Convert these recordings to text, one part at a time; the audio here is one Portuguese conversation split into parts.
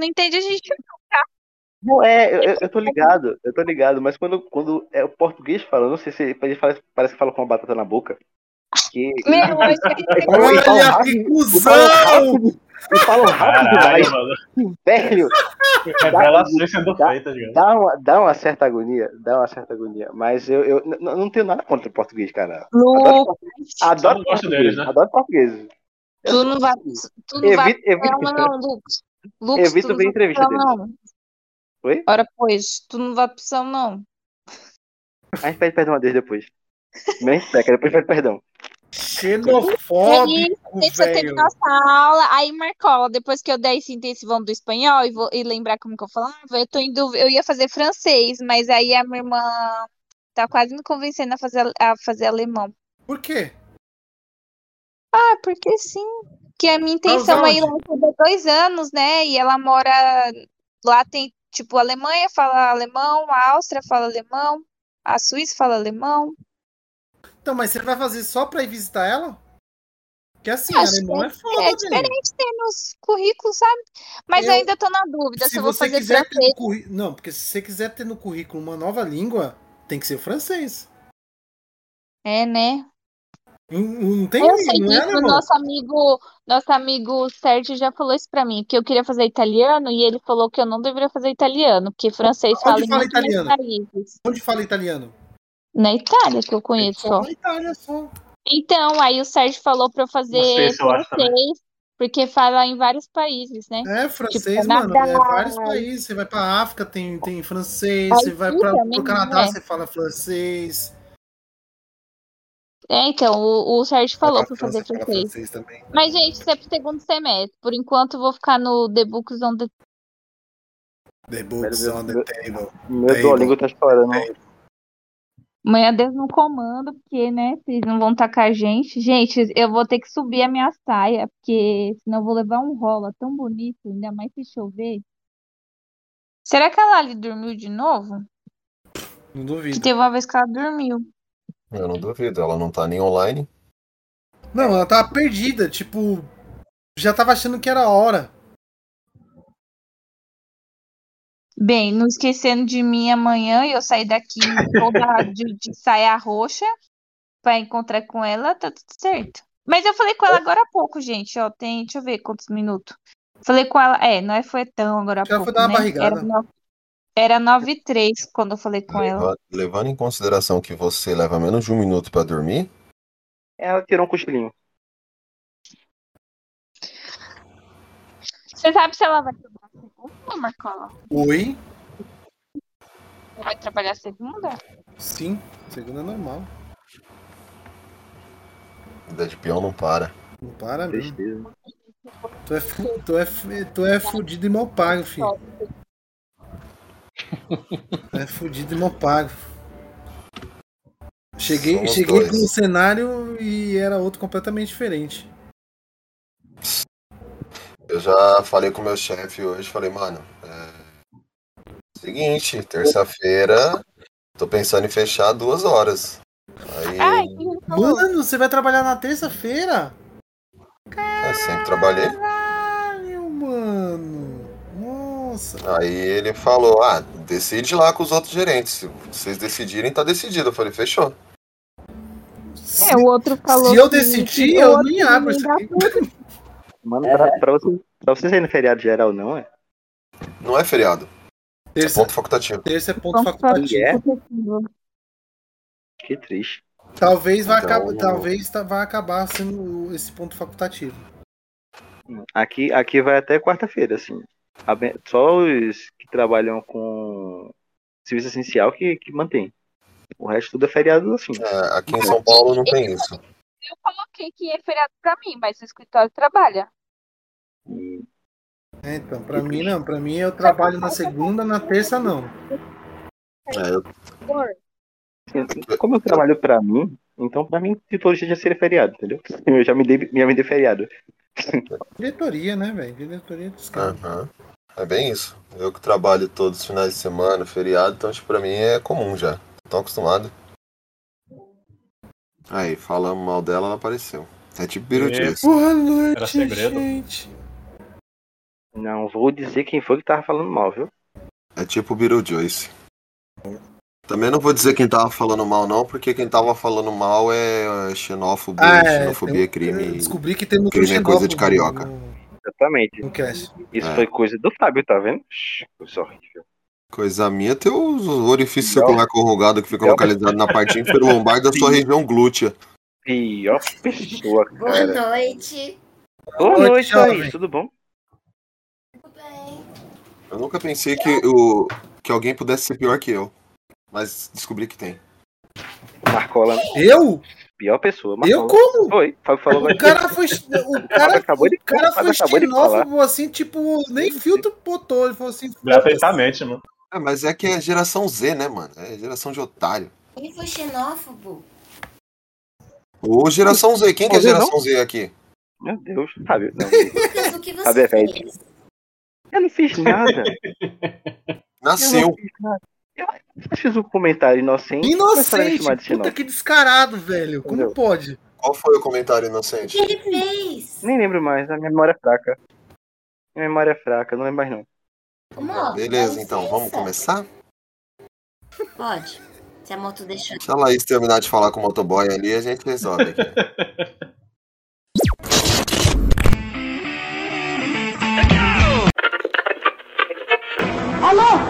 não entende, a gente Não, é, eu, eu- tô ligado, eu tô ligado, mas quando, quando é o português fala, eu não sei se ele fala, parece que fala com uma batata na boca. Que, Meu, mas Olha rápido, que cuzão! e falam rápido mano. velho. Revelações sendo dá- feitas, cara. Dá uma, dá uma certa agonia, dá uma certa agonia. Mas eu, eu não tenho nada contra o português, cara. Adoro, Lucas, adoro português, deles, né? adoro português. tu não vai, tu não vai Evita, evita, Não, não, Lucas. Lucas, evita tu não ver entrevista pro deles. não. Oi? Ora, pois, tu não vai pro São, não. A gente pede perdão a Deus depois. Não explica, depois pede perdão. Xenofóbico, Deixa eu ter velho. nossa aula. Aí, Marcola, depois que eu dei esse intensivão do espanhol e, vou, e lembrar como que eu falava, eu tô indo, eu ia fazer francês, mas aí a minha irmã tá quase me convencendo a fazer, a fazer alemão. Por quê? Ah, porque sim. Que a minha intenção Mas aí lá é dois anos, né? E ela mora lá tem tipo a Alemanha fala alemão, a Áustria fala alemão, a Suíça fala alemão. Então, mas você vai fazer só pra ir visitar ela? Porque assim, Acho alemão é É foda, velho. diferente ter nos currículos, sabe? Mas eu Eu- ainda tô na dúvida se, Se eu vou você fazer quiser francês. currículo. Não, porque se você quiser ter no currículo uma nova língua, tem que ser o francês. É, né? Não, não tem Eu sei é disso, o nosso amigo, nosso amigo Sérgio já falou isso pra mim, que eu queria fazer italiano e ele falou que eu não deveria fazer italiano, porque francês Onde fala em fala mais italiano? países. Onde fala italiano? Na Itália que eu conheço Só na Itália, só. Então, aí o Sérgio falou pra eu fazer sei francês, porque fala em vários países, né? É, francês, Tipo, mano. Canadá. É vários países. Você vai pra África, tem, tem francês. Aí Você vai pra, também, pro Canadá, né? você fala francês. É, então, o, o Sérgio falou pra fazer francês. francês também. Mas, gente, isso é pro segundo semestre. Por enquanto, eu vou ficar no The Books on the The books Meu- on the meu- table. Meu. Duolingo tá chorando. Amanhã Deus no comando, porque, né, vocês não vão tacar a gente. Gente, eu vou ter que subir a minha saia, porque senão eu vou levar um rola tão bonito, ainda mais se chover. Será que a Lali dormiu de novo? Não Que duvido. teve uma vez que ela dormiu. Eu não duvido, ela não tá nem online. Não, ela tava perdida. Tipo, já tava achando que era a hora. Bem, não esquecendo de mim amanhã, eu sair daqui toda de, de saia roxa pra encontrar com ela, tá tudo certo. Mas eu falei com ela agora há pouco, gente, ó, tem, deixa eu ver quantos minutos. Falei com ela, é, não é foi tão agora há Já pouco, foi dar uma né? barrigada. Era Era 9 e 3 quando eu falei com ela. Leva- levando em consideração que você leva menos de um minuto pra dormir, Ela tirou um cochilinho. Você sabe se ela vai trabalhar segunda, Marcola? Oi? Ela vai trabalhar segunda? Sim, segunda é normal. vida de peão não para. Não para mesmo. Tu é, tu é, tu é fudido e mal pago, filho. É fudido e mal pago. Cheguei, cheguei dois. com um cenário e era outro completamente diferente. Eu já falei com o meu chefe hoje, falei, mano, é... seguinte, terça-feira, tô pensando em fechar duas horas. Aí Ai. Mano, você vai trabalhar na terça-feira? eu sempre trabalhei. Caralho, mano. Nossa. Aí ele falou, ah, decide lá com os outros gerentes. Se vocês decidirem, tá decidido. Eu falei, fechou. É, o outro falou Se eu decidir, que eu nem abro isso aqui. Mano, pra, pra, você, pra você sair no feriado geral, não é? Não é feriado, é Terça, ponto facultativo. terça é ponto Ponto facultativo. É? Que triste. Talvez vai Então- acabar, talvez tá- vai acabar sendo esse ponto facultativo. Aqui, aqui vai até quarta-feira, assim. Só os que trabalham com serviço essencial que, que mantém. O resto tudo é feriado, assim. É, aqui em São Paulo não tem isso. Eu coloquei que é feriado pra mim, mas o escritório trabalha. É, então, pra mim não. Pra mim eu trabalho na segunda, na terça não. É, eu- assim, como eu trabalho pra mim, então pra mim, todo dia já seria feriado, entendeu? Eu já me dei, já me dei feriado. Diretoria, né, velho? Diretoria dos caras. aham. É bem isso. Eu que trabalho todos os finais de semana, feriado, então tipo, pra mim é comum já. Tô acostumado. Aí, falamos mal dela, ela apareceu. É tipo birutice. Boa noite, Era segredo. gente. Não vou dizer quem foi que tava falando mal, viu? É tipo Beetlejuice. Também não vou dizer quem tava falando mal, não, porque quem tava falando mal é xenófobo, Ah, é, xenofobia é crime. descobri que temos crime é coisa de carioca. No, Exatamente. no cast. Isso É. foi coisa do Fábio, tá vendo? Shhh, Coisa horrível. Coisa minha tem os orifícios Não. circular corrugado que ficam Não. localizados na parte inferior-lombar da sua região glútea. Pior pessoa, Boa cara. noite. Boa Oi, noite. Thaís. Tudo bom? Tudo bem? Eu nunca pensei que, o, que alguém pudesse ser pior que eu. Mas descobri que tem. Marcola, Eu? Pior pessoa. Eu Marcola. como? Foi. Fábio falou O cara foi. O cara, acabou de- o cara foi xenófobo assim, tipo, nem filtro botou. Ele falou assim. Gratuitamente, mano. É, mas é que é geração Z, né, mano? É geração de otário. Quem foi xenófobo? Ô, geração Z, quem que é geração Z aqui? Meu Deus, Fábio. Não, o que Sabe, você é velho. fez? eu não fiz nada. Eu Nasceu. não fiz nada. Eu fiz um comentário inocente. Inocente. Puta que descarado, velho. Como Entendeu? pode? Qual foi o comentário O inocente? que ele fez? Nem lembro mais, a minha memória é fraca. Minha memória é fraca, não lembro mais não. Moto, Beleza, então, vamos começar? Pode. Se a moto deixar. Deixa a Laís terminar de falar com o motoboy ali a gente resolve aqui. Alô?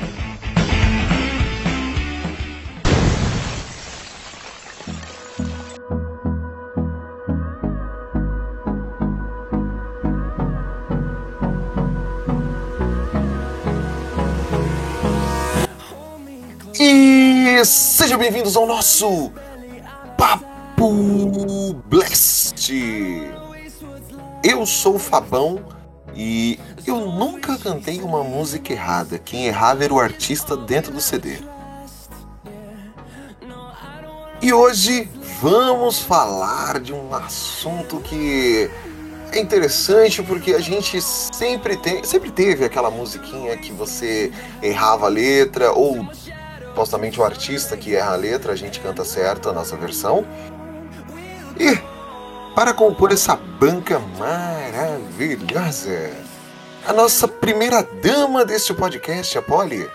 Sejam bem-vindos ao nosso Papo Blast. Eu sou o Fabão e eu nunca cantei uma música errada. Quem errava era o artista dentro do CD. E hoje vamos falar de um assunto que é interessante porque a gente sempre tem, sempre teve aquela musiquinha que você errava a letra ou supostamente o artista que erra a letra, a gente canta certo a nossa versão. E para compor essa banca maravilhosa, a nossa primeira dama deste podcast, a Polly.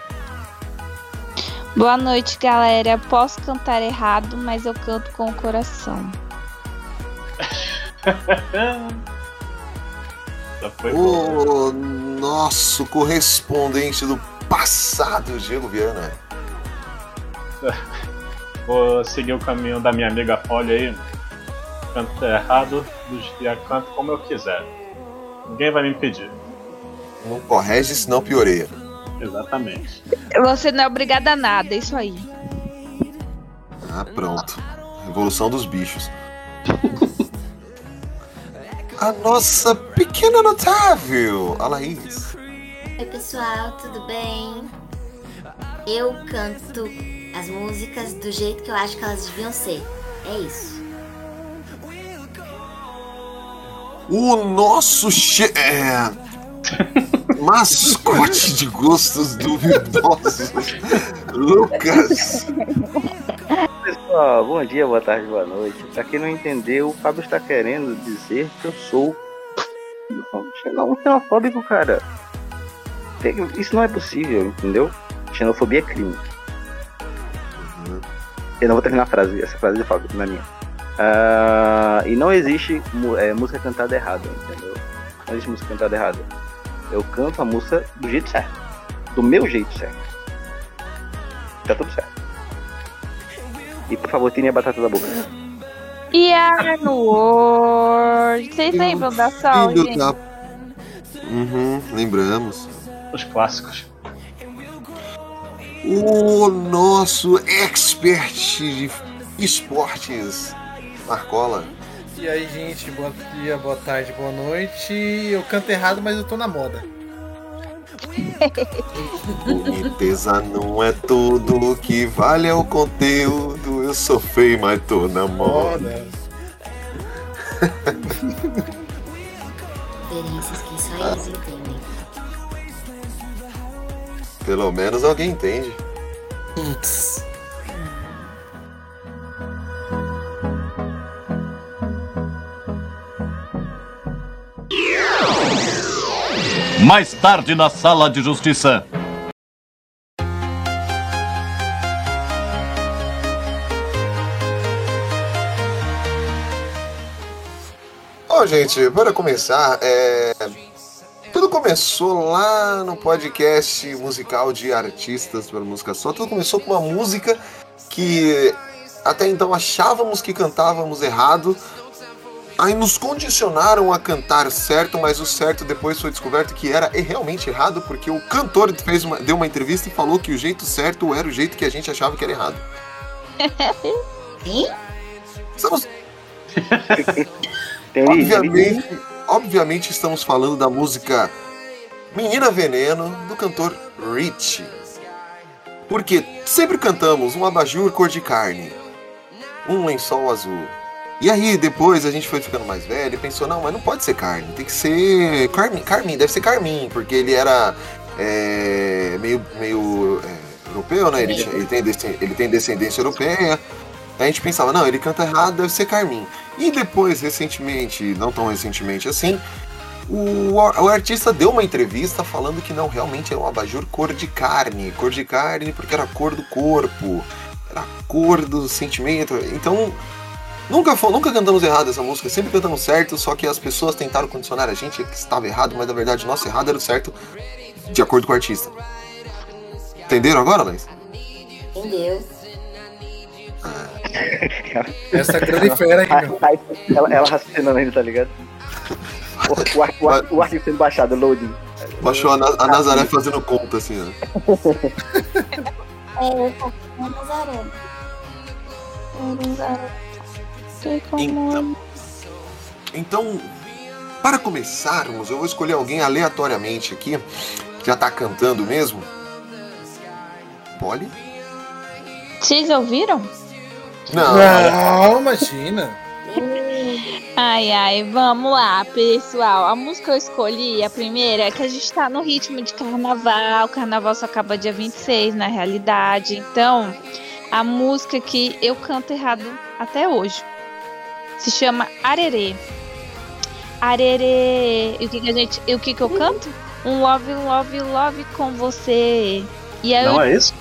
Boa noite, galera. Posso cantar errado, mas eu canto com o coração. O nosso correspondente do passado, Diego Viana. Vou seguir o caminho da minha amiga Polly aí. Canto errado, do dia canto como eu quiser. Ninguém vai me impedir. Não corrige, senão pioreia. Exatamente. Você não é obrigada a nada, é isso aí. Ah, pronto. Revolução dos bichos. A nossa pequena notável, a Laís. Oi, pessoal, tudo bem? Eu canto as músicas do jeito que eu acho que elas deviam ser. É isso. O nosso che... é, mascote de gostos duvidosos, Lucas. Pessoal, bom dia, boa tarde, boa noite. Pra quem não entendeu, o Fábio está querendo dizer que eu sou um xenofóbico, cara. Isso não é possível, entendeu? Xenofobia é crime. Eu não vou terminar a frase, essa frase é de Fábio, não é minha. Ah, e não existe é, música cantada errada, entendeu? Não existe música cantada errada. Eu canto a música do jeito certo. Do meu jeito certo. Tá tudo certo. E por favor, tire a batata da boca. E a no World. Vocês lembram da Filho gente? da- Uhum, lembramos. Os clássicos. O nosso expert de esportes, Marcola. E aí, gente, bom dia, boa tarde, boa noite. Eu canto errado, mas eu tô na moda. Boniteza não é tudo o que vale é o conteúdo. Eu sofri, mas tô na moda. Referências que só eles entendem. Pelo menos alguém entende. Putz. Mais tarde na sala de justiça. Ó, gente, para começar, é... tudo começou lá no podcast musical de artistas pela música só. Tudo começou com uma música que até então achávamos que cantávamos errado. Aí nos condicionaram a cantar certo, mas o certo depois foi descoberto que era realmente errado, porque o cantor fez uma- deu uma entrevista e falou que o jeito certo era o jeito que a gente achava que era errado. Hein? Estamos. Obviamente, obviamente estamos falando da música Menina Veneno, do cantor Rich. Porque sempre cantamos um abajur cor de carne, um lençol azul. E aí depois a gente foi ficando mais velho e pensou, não, mas não pode ser carne, tem que ser carmim, carmim deve ser carmim, porque ele era é, meio, meio é, europeu, né? Ele, ele tem, ele tem descendência europeia. A gente pensava, não, ele canta errado, deve ser Carmin. E depois, recentemente, não tão recentemente assim, o, o artista deu uma entrevista falando que não, realmente era um abajur cor de carne. Cor de carne porque era a cor do corpo, era a cor do sentimento. Então, nunca, nunca cantamos errado essa música, sempre cantamos certo, só que as pessoas tentaram condicionar a gente que estava errado, mas na verdade o nosso errado era o certo de acordo com o artista. Entenderam agora, Laís? Entendeu? Essa grande fera aqui, meu. Aí, ela, ela raciocinando ainda, tá ligado? O, o, o, ar- o arquivo sendo baixado, loading. Baixou a, Na- a Nazaré fazendo conta, assim, ó. É, eu tô com Nazaré. Então, então, para começarmos, eu vou escolher alguém aleatoriamente aqui, que já tá cantando mesmo. Polly? Vocês ouviram? Não, Não, imagina. Ai, ai, vamos lá, pessoal. A música que eu escolhi, a primeira, é que a gente tá no ritmo de carnaval. O carnaval só acaba dia 26, na realidade. Então, a música que eu canto errado até hoje se chama Arerê. Arerê. E o que, que a gente. E o que, que eu canto? Um love, love, love com você. E aí Não eu é isso?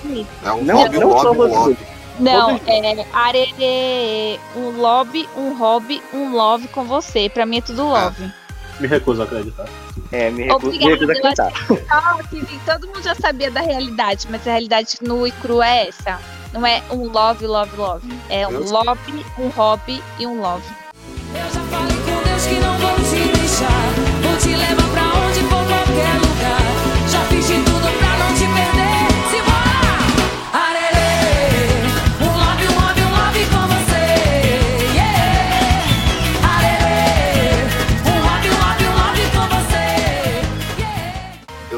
é um Não, lobby, não só lobby, você. Não, é arerê, um lobby, um hobby, um love com você. Pra mim é tudo love. Me recuso a acreditar. É, me recuso, me Obrigada, recuso a. Ah, que todo mundo já sabia da realidade, mas a realidade nua e crua é essa. Não é um love, love, love. É um lobby, um hobby e um love. Eu já falei com Deus que não vou te deixar. Vou te levar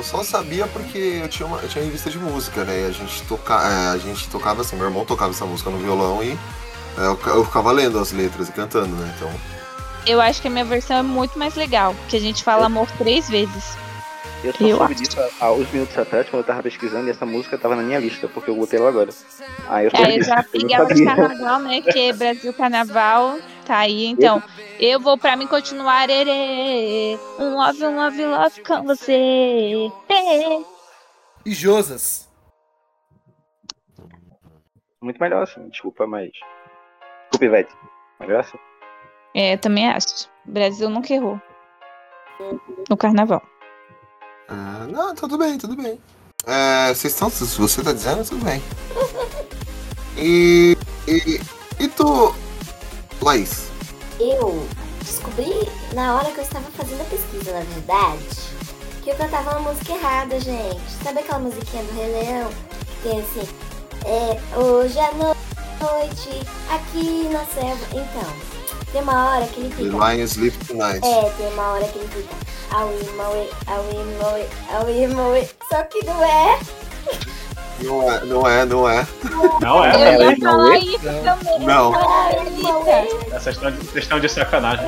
só sabia porque eu tinha, uma, eu tinha revista de música, né? E a gente, toca, é, a gente tocava assim, meu irmão tocava essa música no violão e é, eu, eu ficava lendo as letras e cantando, né? Então, Eu acho que a minha versão é muito mais legal, porque a gente fala amor três vezes. Eu só Eu soube acho. disso há, há uns minutos atrás, quando eu tava pesquisando, e essa música tava na minha lista, porque eu botei ela agora. Aí eu soube Aí eu já eu peguei ela de carnaval, né? Que Brasil Carnaval tá aí. Então, eu vou pra mim continuar arerê. Um love, um love, love com você. É. E Josas. Muito melhor assim, desculpa, mas. Desculpa, Ivete. Melhor assim. É, eu também acho. O Brasil nunca errou. No carnaval. ah, não, tudo bem, tudo bem. É, vocês estão, se você tá dizendo, tudo bem. E, e, e tu, Laís? Eu descobri na hora que eu estava fazendo a pesquisa, na verdade, que eu cantava uma música errada, gente. Sabe aquela musiquinha do Rei Leão? Que tem assim, é, hoje à noite, aqui na selva. Então, tem uma hora que ele The fica. Lion Sleep Tonight. É, tem uma hora que ele fica. Aui, maui, aui, maui, aui, maui. Só que não é. Não é, não é, não é. Não é, Eu ia falar isso também. Não. Ah, Anitta. Vocês estão de, vocês estão de sacanagem.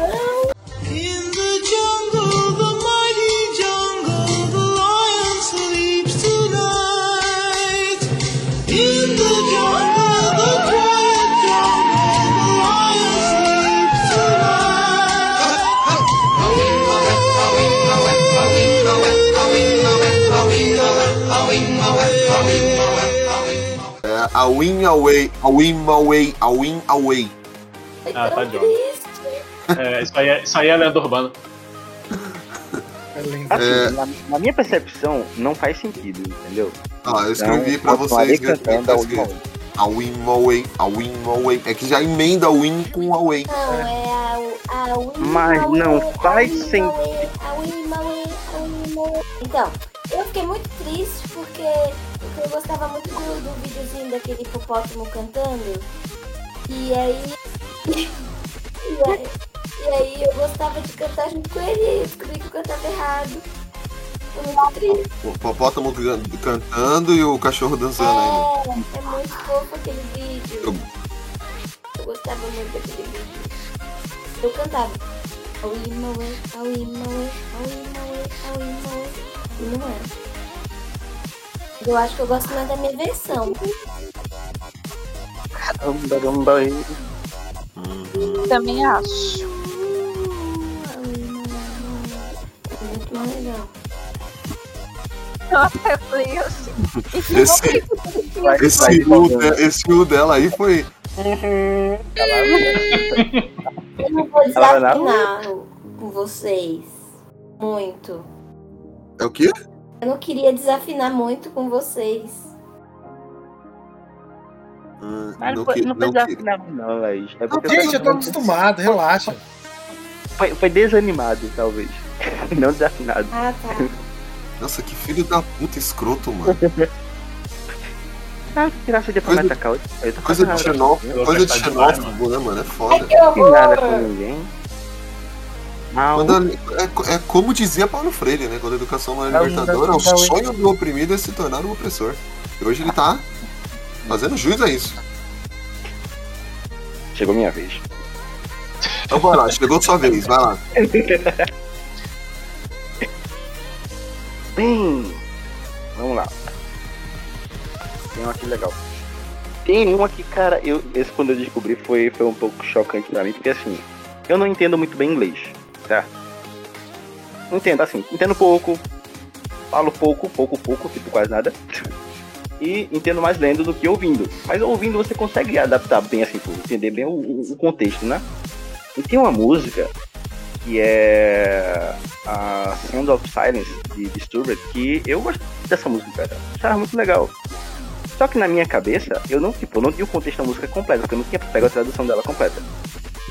In the jungle, É a win away, a win away, a win away. Ah, tá de olho. É, isso aí é, isso aí é lenda urbana. É. Assim, É. na, na minha percepção, não faz sentido, entendeu? Ah, eu escrevi pra continuarei vocês. cantando a tá escrito. A win away, a win away. É que já emenda a win com away. Não, é a, a Win Mas não faz sentido. Away, A Win Away, a Win Away. Então, eu fiquei muito triste porque eu gostava muito do, do videozinho daquele hipopótamo cantando. E aí. e aí. E aí eu gostava de cantar junto com ele e eu descobri que eu cantava errado. Foi muito triste. O popótamo can- cantando e o cachorro dançando ainda. É, é muito fofo aquele vídeo. Eu- Eu gostava muito daquele vídeo. Eu cantava. Ao Imaway, ao Imaway, ao Imaway. E não é. Eu acho que eu gosto mais da minha versão. Caramba, caramba, aí. Também acho. É muito mais legal. Nossa, assim. Esse, esse, U, esse U dela aí foi. Eu não vou desafinar com vocês. Muito. É o quê? Eu não queria desafinar muito com vocês. Ah, Mas não não foi, que- não foi não que- desafinado, não, Laís. É porque Gente, eu tô acostumado, relaxa. Foi, foi desanimado, talvez. Não desafinado. Ah, tá. Nossa, que filho da puta escroto, mano. Ah, que graça de Coisa-. Eu tô Coisa de xenófobo, coisa de né, mano? É foda. que Não fiz nada com horror! ninguém. Não, Quando a- é, é como dizia Paulo Freire, né? Quando a educação não é Não, libertadora, não, o não, sonho do oprimido é se tornar um opressor. E hoje ele tá fazendo jus a isso. chegou minha vez. Então vai lá, chegou sua vez, vai lá. Bem, vamos lá. Tem um aqui legal. Tem um aqui, cara, eu, esse quando eu descobri foi, foi um pouco chocante pra mim, porque assim, eu não entendo muito bem inglês, tá? Entendo, assim, entendo pouco, falo pouco, pouco, pouco, tipo quase nada. E entendo mais lendo do que ouvindo. Mas ouvindo você consegue adaptar bem, assim, entender bem o, o- contexto, né? E tem uma música que é a Sound of Silence de Disturbed, que eu gosto dessa música, cara. Achava muito legal. Só que na minha cabeça, eu não, tipo, não tinha o contexto da música completa, porque eu não tinha pego a tradução dela completa.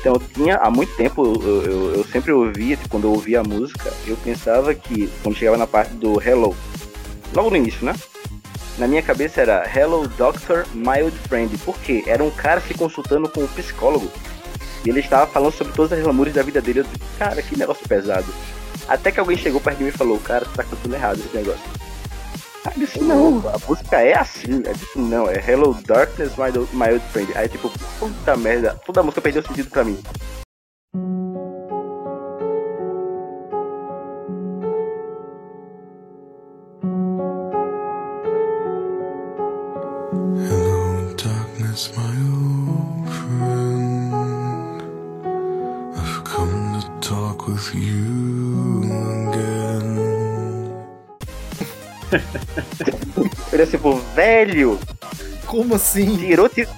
Então eu tinha, há muito tempo, eu, eu, eu sempre ouvia, tipo, quando eu ouvia a música, eu pensava que, quando chegava na parte do Hello, logo no início, né? Na minha cabeça era Hello Doctor, My Old Friend, porque era um cara se consultando com um psicólogo e ele estava falando sobre todas as lamúrias da vida dele. Eu disse, cara, que negócio pesado. Até que alguém chegou perto de mim e falou, cara, você tá cantando errado esse negócio. Aí eu disse, não, a música é assim. Eu disse, não, é Hello Darkness, My Old, My Old Friend. Aí tipo, puta merda, toda a música perdeu sentido pra mim. Hello, darkness, my old friend. I've come to talk with you again. Eu disse, tipo, velho, Como assim? tirou, ti-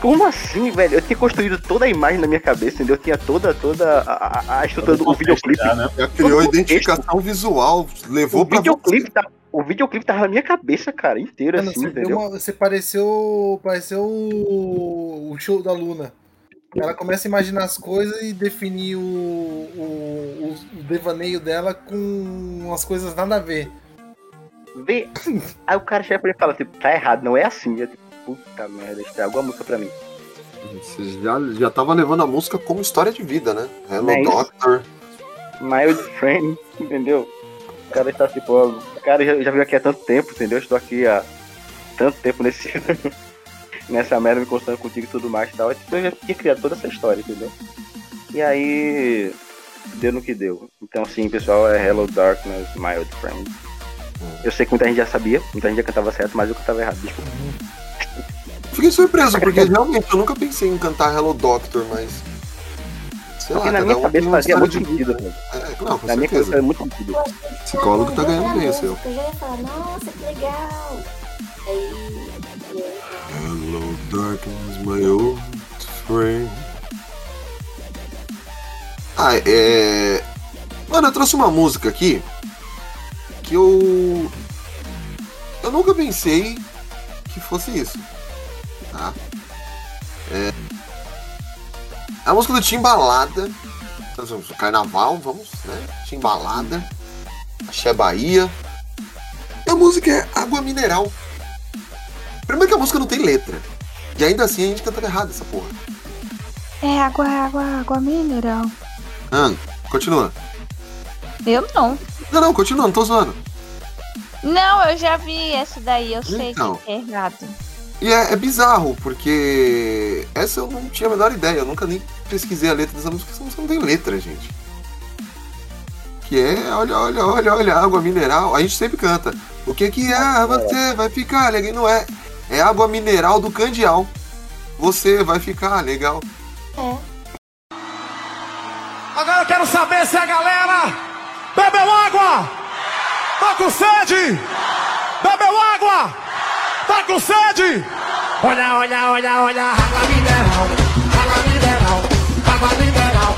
Como assim, velho? Eu tinha construído toda a imagem na minha cabeça, entendeu? Eu tinha toda, toda a, a- a estrutura do videoclipe. Já, né? Já criou Todo identificação visual, levou O pra videoclipe, tá, o videoclipe tava na minha cabeça, cara, inteiro Mano, assim, você, deu entendeu? uma- você pareceu, pareceu o, o show da Luna. Ela começa a imaginar as coisas e definir o, o, o- o devaneio dela com umas coisas nada a ver. Vê. Aí o cara chega pra ele e fala, tipo, tá errado, não é assim. Eu, tipo, puta merda, estragou a música pra mim. Você já, já tava levando a música como história de vida, né? Hello, É. Doctor. My old friend, entendeu? O cara está tipo, ó, o cara já, já veio aqui há tanto tempo, entendeu? Estou aqui há tanto tempo nesse. nessa merda, me constando contigo e tudo mais e tal. Então eu já tinha criado toda essa história, entendeu? E aí. Deu no que deu. Então, sim, pessoal, é Hello Darkness, My Old Friend. Eu sei que muita gente já sabia, muita gente já cantava certo, mas eu cantava errado, desculpa. Fiquei surpreso, porque realmente eu nunca pensei em cantar Hello Doctor, mas. Sei Porque lá, na minha um cabeça fazia muito sentido, velho. É, não, com Na minha cabeça certeza. fazia muito sentido. Psicólogo tá ganhando bem seu. Eu já ia falar, nossa, que legal. Aí. Hello, darkness, my old friend. Ah, é. Mano, eu trouxe uma música aqui que eu. Eu nunca pensei que fosse isso. Tá? É. É a música do Timbalada. Nós vamos no carnaval, vamos, né? Timbalada. Axé Bahia. E a música é Água Mineral. Primeiro que a música não tem letra. E ainda assim a gente canta errado essa porra. É água, água, água mineral. Ah, continua. Eu não. Não, não, continua, não tô zoando. Não, eu já vi essa daí, eu sei Então. que é errado. E é, é bizarro, porque essa eu não tinha a menor ideia, eu nunca nem pesquisei a letra dessa música, essa música não tem letra, gente. Que é, olha, olha, olha, olha, água mineral. A gente sempre canta. O que que é? Você vai ficar legal. E Não é. É água mineral do Candial. Você vai ficar legal. É. Agora eu quero saber se a galera bebeu água! Tá com sede? Bebeu água! Tá com sede? Olha, olha, olha, olha, água mineral, água mineral, água mineral,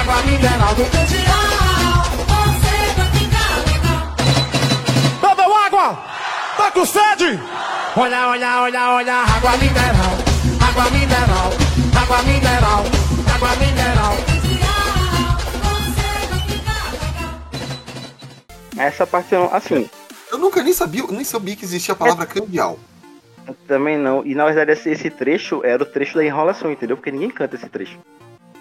água mineral do Candial. Você vai ficar legal. Bebeu água! Tá com sede? Olha, olha, olha, olha, água mineral, água mineral, água mineral, água mineral. Essa parte eu não. Assim, Eu nunca nem sabia, nem sabia que existia a palavra Candial. eu também não. E na verdade esse, esse trecho era o trecho da enrolação, entendeu? Porque ninguém canta esse trecho.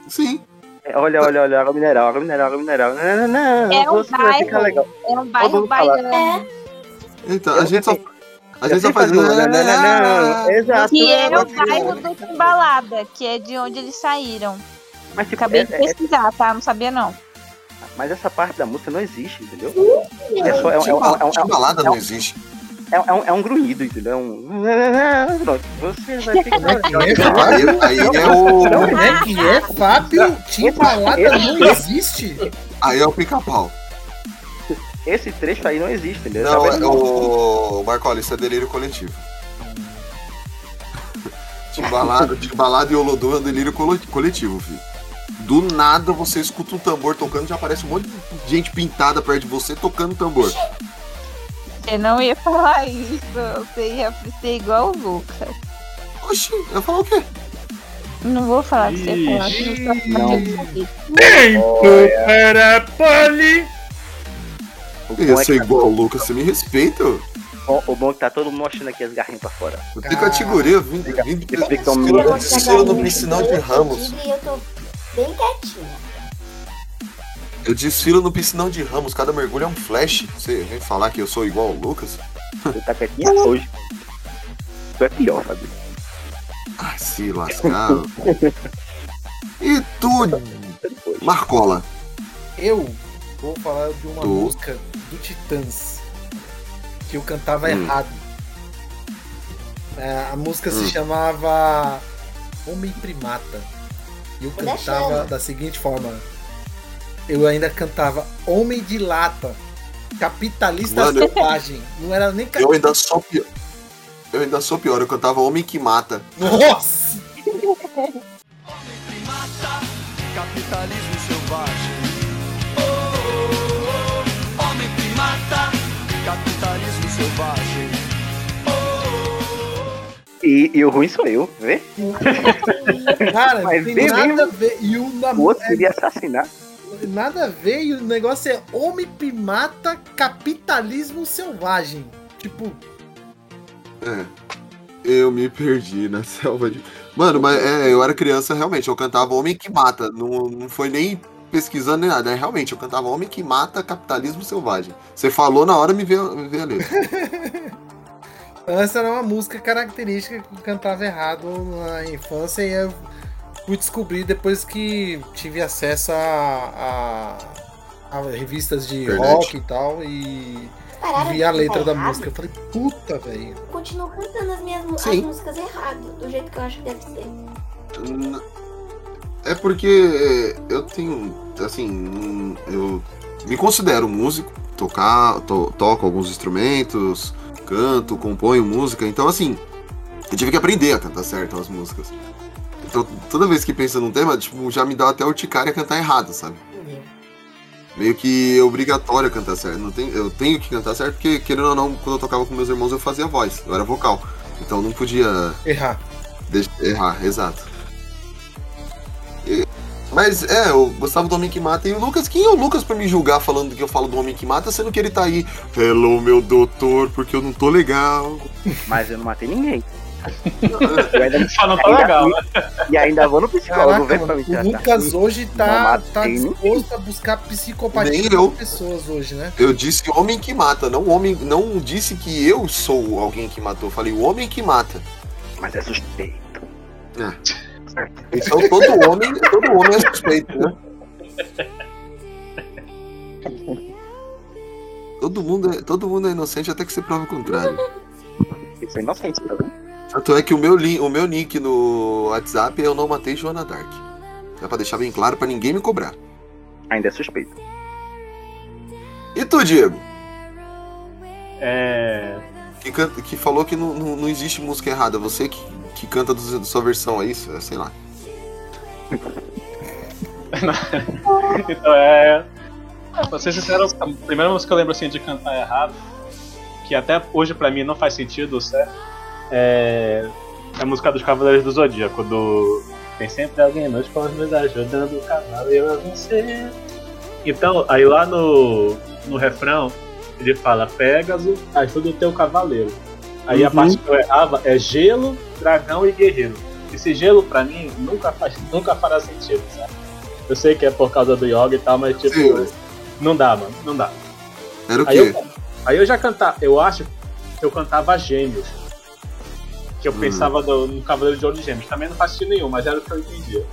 Sim. É, olha, olha, olha, água mineral, água mineral, água mineral. Não, não, não, É um você vai ficar bairro. legal. É um bairro baiano. Então, a gente só. A Eu gente só sei faz. não, não, não, não. Exato. Que é o bairro do Timbalada, que é de onde eles saíram. Mas, tipo, Acabei é- de é- pesquisar, tá? Não sabia não. Mas essa parte da música não existe, entendeu? É só, é, um- é, um- é, um- Timbalada é, não existe. é, um- é um, é um grunhido, entendeu? É um. Pronto, você vai ficar legal. Aí, aí é o. Como é que é, Fábio? Timbalada não existe? Aí é o pica-pau. Esse trecho aí não existe, entendeu? Não, é o. Marcola, isso é delírio coletivo. Timbalada, Timbalada e Olodum é um delírio coletivo, filho. Do nada você escuta um tambor tocando, já aparece um monte de gente pintada perto de você tocando tambor. Você não ia falar isso. Você ia ser igual o Lucas. Oxi, eu falar o quê? Não vou falar que você Ixi, falar. que eu só. Tempo para Poli! O Eu ia é ser que, igual o Lucas, você me respeita? ô. o, o bom é que tá todo mundo mostrando aqui as garrinhas pra fora. Eu tenho categoria, vindo. Fica- vindo fica- fica um desfila- minuto. desfila no piscinão de Ramos. E eu tô bem quietinha. Eu desfilo no piscinão de Ramos, cada mergulho é um flash. Você vem falar que eu sou igual o Lucas? Você tá quietinha hoje. Tu é pior, Fábio. Ah, se lascar. e tu, Marcola? Eu vou falar de uma Tu? música do Titãs que eu cantava Hum. errado. É, a música Hum. se chamava Homem Primata. E eu Vou dar cantava chance. da seguinte forma: eu ainda cantava Homem de Lata, Capitalista Mano, eu- Selvagem. Não era nem Eu ainda sou pior. Eu ainda sou pior, eu cantava Homem que Mata. Nossa! Capitalismo selvagem. Oh, oh, oh, homem primata. Capitalismo selvagem. E, e o ruim sou eu, vê? Cara, Mas tem bem nada mesmo. a ver. E o, na, O outro é, queria assassinar. nada a ver. E o negócio é Homem Primata, Capitalismo Selvagem. Tipo, É. Eu me perdi na selva de. Mano, mas é, eu era criança realmente, eu cantava Homem que Mata. Não, não foi nem pesquisando nem nada. É, realmente, eu cantava Homem que Mata Capitalismo Selvagem. Você falou na hora me veio, me veio a letra. Essa era uma música característica que eu cantava errado na infância e eu fui descobrir depois que tive acesso a, a- a revistas de Internet. rock e tal e Pararam vi a letra da errado? música. Eu falei, puta, velho. Eu continuo cantando as minhas mu- as Sim. músicas errado, do jeito que eu acho que deve ser. É porque eu tenho, assim, eu me considero músico, tocar, to- toco alguns instrumentos, canto, componho música, então assim, eu tive que aprender a cantar certo as músicas. Então toda vez que penso num tema, tipo, já me dá até urticária cantar errado, sabe? Meio que é obrigatório cantar certo. Não tem, eu tenho que cantar certo porque, querendo ou não, quando eu tocava com meus irmãos eu fazia voz, eu era vocal. Então eu não podia Errar. Errar, exato. Mas é, eu gostava do Homem que Mata. E o Lucas, quem é o Lucas pra me julgar falando que eu falo do Homem que Mata, sendo que ele tá aí, hello meu doutor, porque eu não tô legal. Mas eu não matei ninguém. Eu ainda, Só não tá ainda legal, fui- E ainda vou no psicólogo Caraca, mano, o. Lucas hoje tá, tá ninguém. disposto a buscar psicopatia das eu. pessoas hoje, né? Eu disse Homem que Mata, não homem, não disse que eu sou alguém que matou. Eu falei o Homem que Mata. Mas é suspeito. É. Então todo homem, todo homem é suspeito, né? Todo mundo, é, todo mundo é inocente até que você prova o contrário. Isso é inocente, tá vendo? Tanto é que o meu, lin- o meu nick no WhatsApp é eu não matei Joana Dark. É pra deixar bem claro pra ninguém me cobrar. Ainda é suspeito. E tu, Diego? É. Que, canta- que falou que não, não, não existe música errada. Você que, que canta do- sua versão, é isso? É, sei lá. Então é. Pra ser sincero, a primeira música que eu lembro assim de cantar errado, que até hoje pra mim não faz sentido, certo? É. É a música dos Cavaleiros do Zodíaco, do. Tem sempre alguém nos cosmos ajudando o cavaleiro a vencer. Então, aí lá no, no refrão, ele fala: Pégaso, ajuda o teu cavaleiro. Aí a Uhum. parte que eu errava é gelo, dragão e guerreiro. Esse gelo pra mim nunca, faz, nunca fará sentido, sabe? Eu sei que é por causa do yoga e tal, mas tipo, Sim. não dá, mano, não dá. Era o Aí quê? eu, aí eu já cantava, eu acho que eu cantava gêmeos. Que eu Hum. pensava do- no Cavaleiro de Ouro de Gêmeos. Também não faz sentido nenhum, mas era o que eu entendia.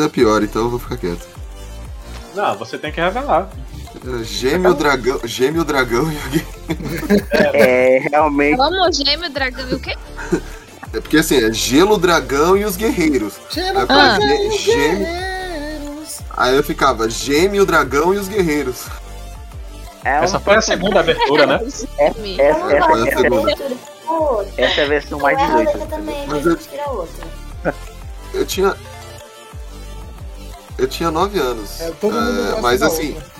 Zodíaco. O meu era da pior, então eu vou ficar quieto. Não, você tem que revelar. Era Gêmeo, dragão, gêmeo, dragão e alguém. É, realmente. Como gêmeo, dragão e o quê? É porque assim, é gelo, dragão e os guerreiros. Gelo, Aí eu Ah. gêmeo. Guerreiros. Aí eu ficava gêmeo, dragão e os guerreiros. É uma Essa foi a segunda abertura, né? Essa, Eu essa, essa, gosto é a segunda. essa é a versão mais é a 18. letra também, Mas mas eu-. Eu tinha. Eu tinha 9 anos. É, todo mundo É, mas assim, outra.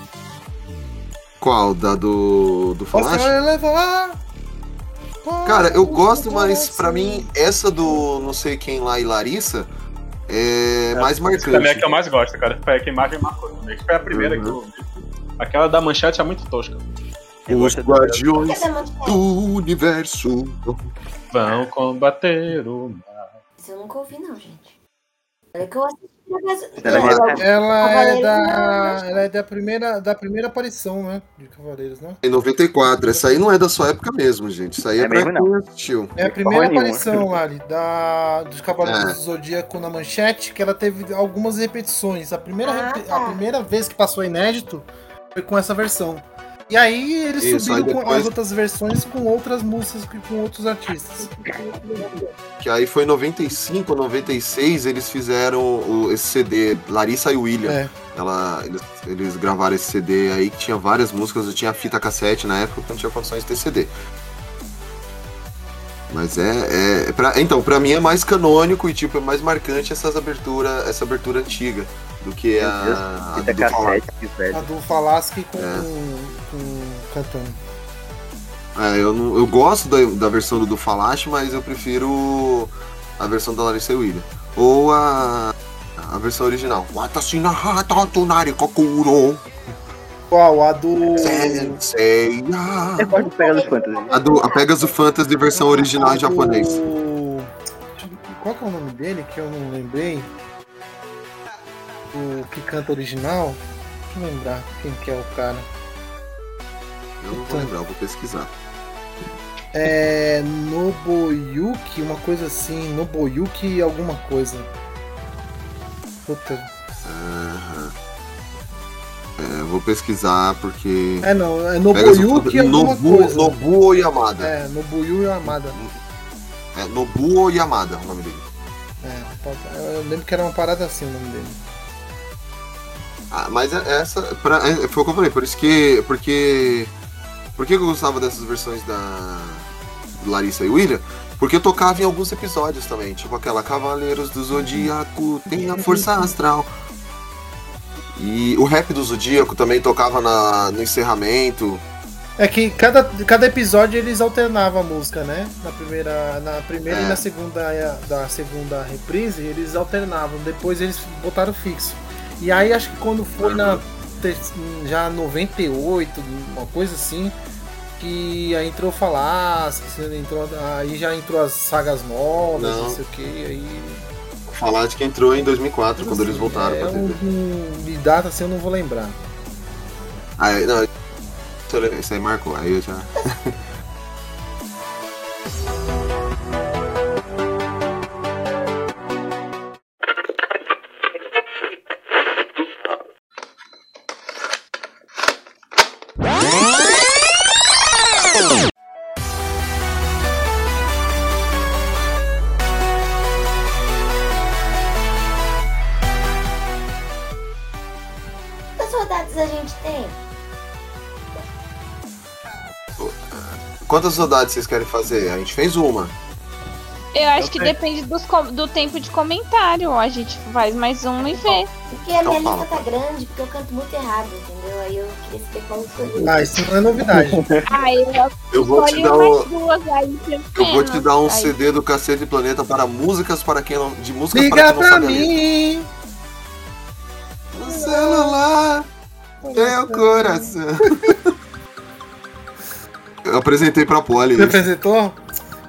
qual? Da do. do Você levar. Cara, eu para gosto, mas pra mim, essa do não sei quem lá e Larissa é mais Essa também é a marcante. que eu mais gosto, cara. Foi a que mais me marcou também. Foi a primeira que eu ouvi. Aquela da manchete é muito tosca. Os guardiões manchete? do universo. Vão combater o mal. Isso eu nunca ouvi, não, gente. Olha que eu assisti. Ela é- Ela é da. não, Ela é da primeira, da primeira aparição, né? De Cavaleiros, né? Em 94. Essa aí não é da sua época mesmo, gente. Isso aí é, É pra quem assistiu. É a primeira nenhuma. aparição, Lali, da, dos Cavaleiros É. do Zodíaco na manchete, que ela teve algumas repetições. A primeira, Ah, repe- tá. a primeira vez que passou inédito foi com essa versão. E aí eles Isso, subiram aí com depois- as outras versões com outras músicas e com outros artistas. Que aí foi em 95, 96, eles fizeram o- esse CD, Larissa e William. É. Ela, eles, eles gravaram esse CD aí que tinha várias músicas, eu tinha fita cassete na época, porque não tinha condições de ter CD. Mas é, é, é pra- então, pra mim é mais canônico e tipo, é mais marcante essas abertura, essa abertura antiga do que a, Deus, a Fita do cassete. A do Falasque com, É. com, cantando. É, eu, não- eu gosto da, da versão do, do Falache, mas eu prefiro a versão da Larissa William. Ou a, a versão original. Qual? A do. Eu gosto pegar dos fantasy. A, do, a Pegasus Fantasy versão original em japonês. Do- Qual que é o nome dele que eu não lembrei? O que canta original? Deixa eu lembrar quem que é o cara. Eu não vou lembrar, eu vou pesquisar. É. Noboyuki, uma coisa assim. Noboyuki alguma coisa. Puta. Aham. É, eu vou pesquisar porque. É não, é Noboyuki Fantasy- alguma Nobu, coisa. Nobuo Oyamada. É, Nobuyu Yamada. É Nobuo Oyamada o nome dele. É, eu lembro que era uma parada assim o nome dele. Ah, mas é- essa. Pra, é, foi o que eu falei, por isso que. Porque. Por que eu gostava dessas versões da Larissa e William? Porque eu tocava em alguns episódios também, tipo aquela Cavaleiros do Zodíaco, tem a força astral. E o rap do Zodíaco também tocava na, no encerramento. É que cada, cada episódio eles alternavam a música, né? Na primeira, na primeira É. e na segunda da segunda reprise eles alternavam. Depois eles botaram fixo. E aí acho que quando foi na ter- já 98, uma coisa assim, que aí entrou falar, entrou, aí já entrou as sagas novas, não, Não. sei o que, aí de que entrou em 2004, quando eles voltaram é, pra TV. um, de data assim eu não vou lembrar. Aí, não, isso aí marcou, aí eu já. Quantas saudades vocês querem fazer? A gente fez uma. Eu acho que depende dos do tempo de comentário. A gente faz mais um e vê. Porque a minha Então lista tá grande, porque eu canto muito errado, entendeu? Aí eu queria saber qual escolher. Ah, isso não é novidade. Aí eu Eu vou te escolhi dar o- duas aí. Eu vou te dar um Aí- CD do Cacete Planeta para músicas para quem não. De músicas para Liga quem não pra sabe mim! Apresentei pra Polly. Você apresentou?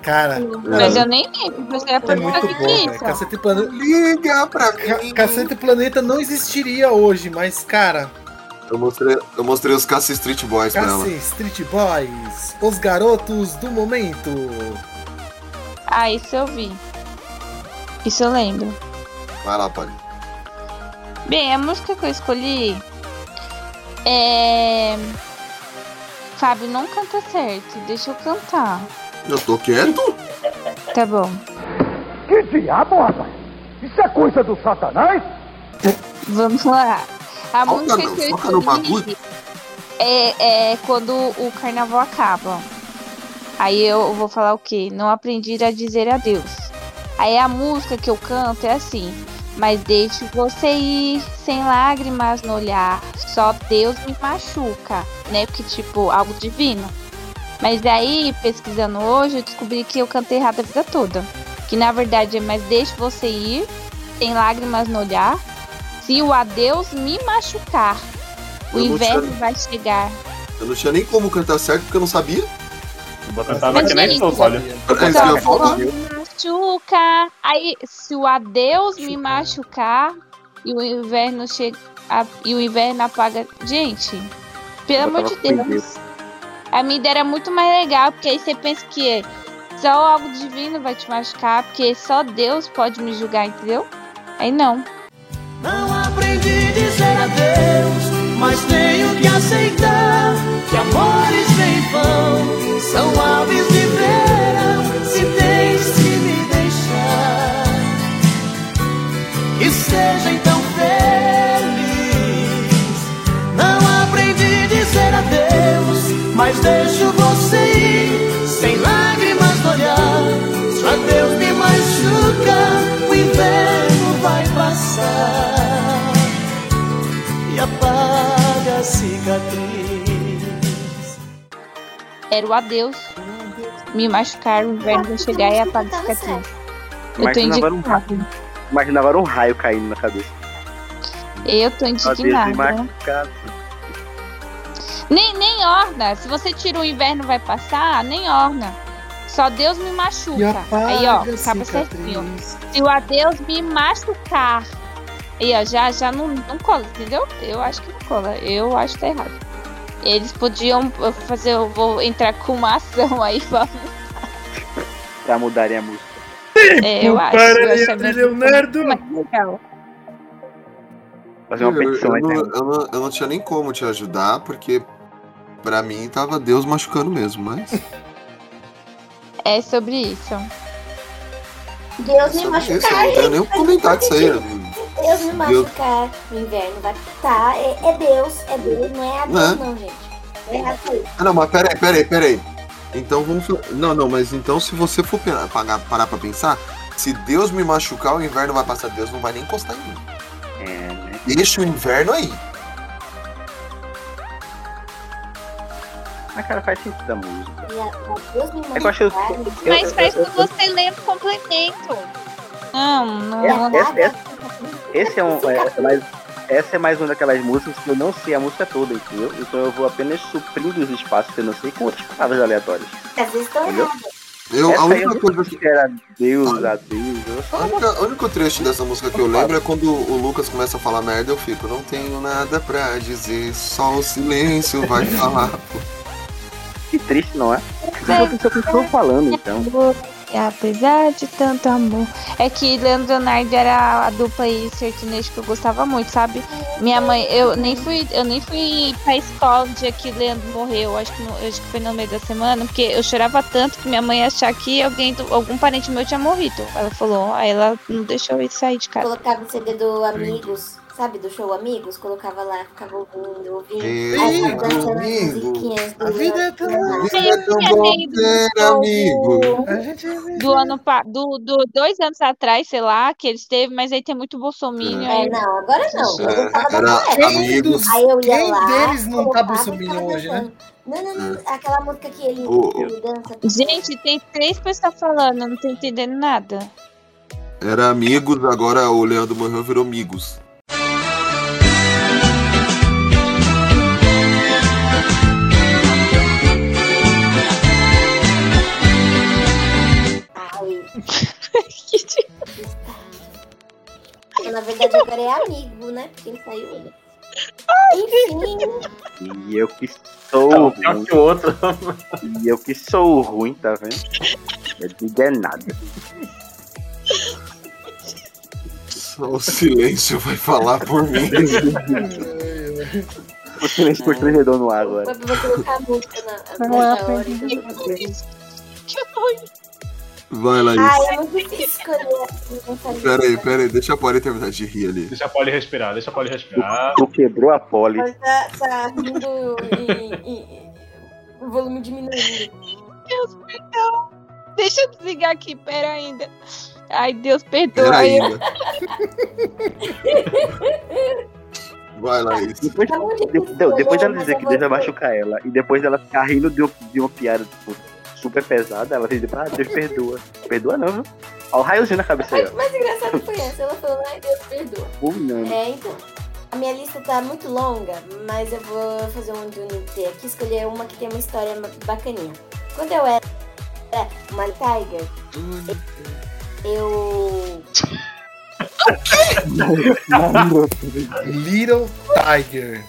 Cara, Mas eu nem lembro. Você ia é perguntar muito o que bom, que é. Cacete Planeta. Liga pra mim. Cacete Planeta não existiria hoje, mas, cara, Eu mostrei, eu mostrei os Cassi Street Boys pra ela. Street Boys, os garotos do momento. Ah, isso eu vi. Isso eu lembro. Vai lá, Polly. Bem, a música que eu escolhi é. Fábio não canta certo, deixa eu cantar. Eu tô quieto? Tá bom. Que diabo, rapaz? Isso é coisa do satanás? Vamos lá. A Foca música que eu escolhi é, é quando o carnaval acaba. Aí eu vou falar o quê? Não aprendi a dizer adeus. Aí a música que eu canto é assim. Mas deixe você ir sem lágrimas no olhar. Só Deus me machuca, né? Porque, tipo, algo divino. Mas daí, pesquisando hoje, eu descobri que eu cantei errado a vida toda. Que na verdade é mas deixe você ir sem lágrimas no olhar. Se o adeus me machucar, o Eu inverno tinha- vai chegar. Eu não tinha nem como cantar certo porque eu não sabia. Vou cantar Mas, que nem tu, olha. É isso que eu ia falar. Me machuca. Aí, se o adeus me machucar e o inverno chega a- e o inverno apaga. Gente, pelo amor de Deus. A minha ideia era muito mais legal, porque aí você pensa que só algo divino vai te machucar, porque só Deus pode me julgar, entendeu? Aí não. Não aprendi a dizer adeus, mas tenho que aceitar que amores sem vão são aves mas deixo você ir sem lágrimas no olhar. Se o adeus me machuca, o inverno vai passar e apaga a cicatriz. Era o adeus. Me machucar, o inverno vai chegar e apaga a cicatriz. Eu tô indignada. imaginava um raio caindo na cabeça. Eu tô Adeus, me indignada. Nem, nem orna. Se você tira o inverno vai passar, nem orna. Só Deus me machuca. apaga Aí, ó, acaba certinho. Se o adeus me machucar. Aí, ó, já, já não, não cola, entendeu? Eu acho que não cola. Eu acho que tá errado. Eles podiam fazer, eu vou entrar com uma ação aí pra. Pra mudarem a música. É, eu acho. para eu acho mais legal. Fazer uma Eu- petição eu, aí, não, né? eu, não, eu não tinha nem como te ajudar, porque pra mim tava Deus machucando mesmo, mas. É sobre isso. Deus me Sobre isso, eu machucar. não tenho nem o que comentar disso aí. Deus me Deus- machucar no inverno vai tá. É, é Deus, é Deus, não é a Deus, Né? não, gente. É. Ah, não, mas peraí, peraí, peraí. Então vamos. Não, não, mas então se você for pagar- parar pra pensar, se Deus me machucar, o inverno vai passar, Deus não vai nem encostar em mim. É, né? Deixa o inverno aí. Mas cara, faz sentido da música. É que eu acho. Mas eu- faz eu- com você lendo o complemento. Não, não. É, não esse, esse- esse é um. É, mas essa é mais uma daquelas músicas que eu não sei a música toda, entendeu? Então eu vou apenas suprindo os espaços que eu não sei com outras palavras aleatórias. Às vezes estão Entendeu? Eu, Essa a única coisa que era Deus, a Deus. A única, o único trecho dessa música que eu lembro é quando o Lucas começa a falar merda, eu fico, não tenho nada pra dizer, só o silêncio vai falar. Que triste, não é? Tô que estou falando, então. E apesar de tanto amor. É que Leandro Leonardo era a dupla aí sertanejo que eu gostava muito, sabe? Minha mãe, eu nem fui, eu nem fui pra escola no dia que Leandro morreu. Acho que, no- acho que foi no meio da semana, porque eu chorava tanto que minha mãe ia achar que alguém, do- algum parente meu tinha morrido. Ela falou, aí ela não deixou eu sair de casa. Colocava o CD do Amigos, sabe? Do show Amigos, colocava lá, ficava ouvindo, ouvindo. Amigo, do a vida é tão- Leandro. Vida é tão bom ter amigo. A gente é Do ano pa- do, do dois anos atrás, sei lá, que eles teve, mas aí tem muito bolsominion. É, não, agora não. Eu É, era amigos. Aí eu ia Quem lá. deles não tá bolsominion hoje, né? Não, não, não. Aquela música que ele, ele dança. Gente, tem três pessoas falando, eu não tô entendendo nada. Era amigos, agora o Leandro morreu virou amigos. Na verdade, agora é amigo, né? Porque ele saiu. Enfim, E eu que sou Não, pior ruim. que o outro. E eu que sou ruim, tá vendo? Eu digo é nada. Só o silêncio vai falar por mim. O silêncio constrangedor no ar agora. você colocar a música na, é nessa hora. Vai, Laís. Ai, difícil escolher. Pera aí, pera aí, deixa a Polly terminar de rir ali. Deixa a Polly respirar, deixa a Polly respirar. Tu quebrou a. Mas tá, tá rindo e, e- o volume diminuindo. Deus, perdão. Deixa eu desligar aqui, pera ainda. Ai, Deus, perdoa. Pera eu. ainda. Vai, Laís. Depois, Tá muito de- depois mas dizer eu que Deus vai machucar ela e depois dela ficar rindo de, um- de uma piada tipo, super pesada, ela diz, ah, Deus perdoa. Perdoa não, viu? Olha o raiozinho na cabeça Mas dela. mais engraçado foi essa. Ela falou, ai Deus, perdoa. Ou não. É, então. A minha lista tá muito longa, mas eu vou fazer um do NT aqui, escolher uma que tem uma história bacaninha. Quando eu era uma Tiger, eu. Little Tiger.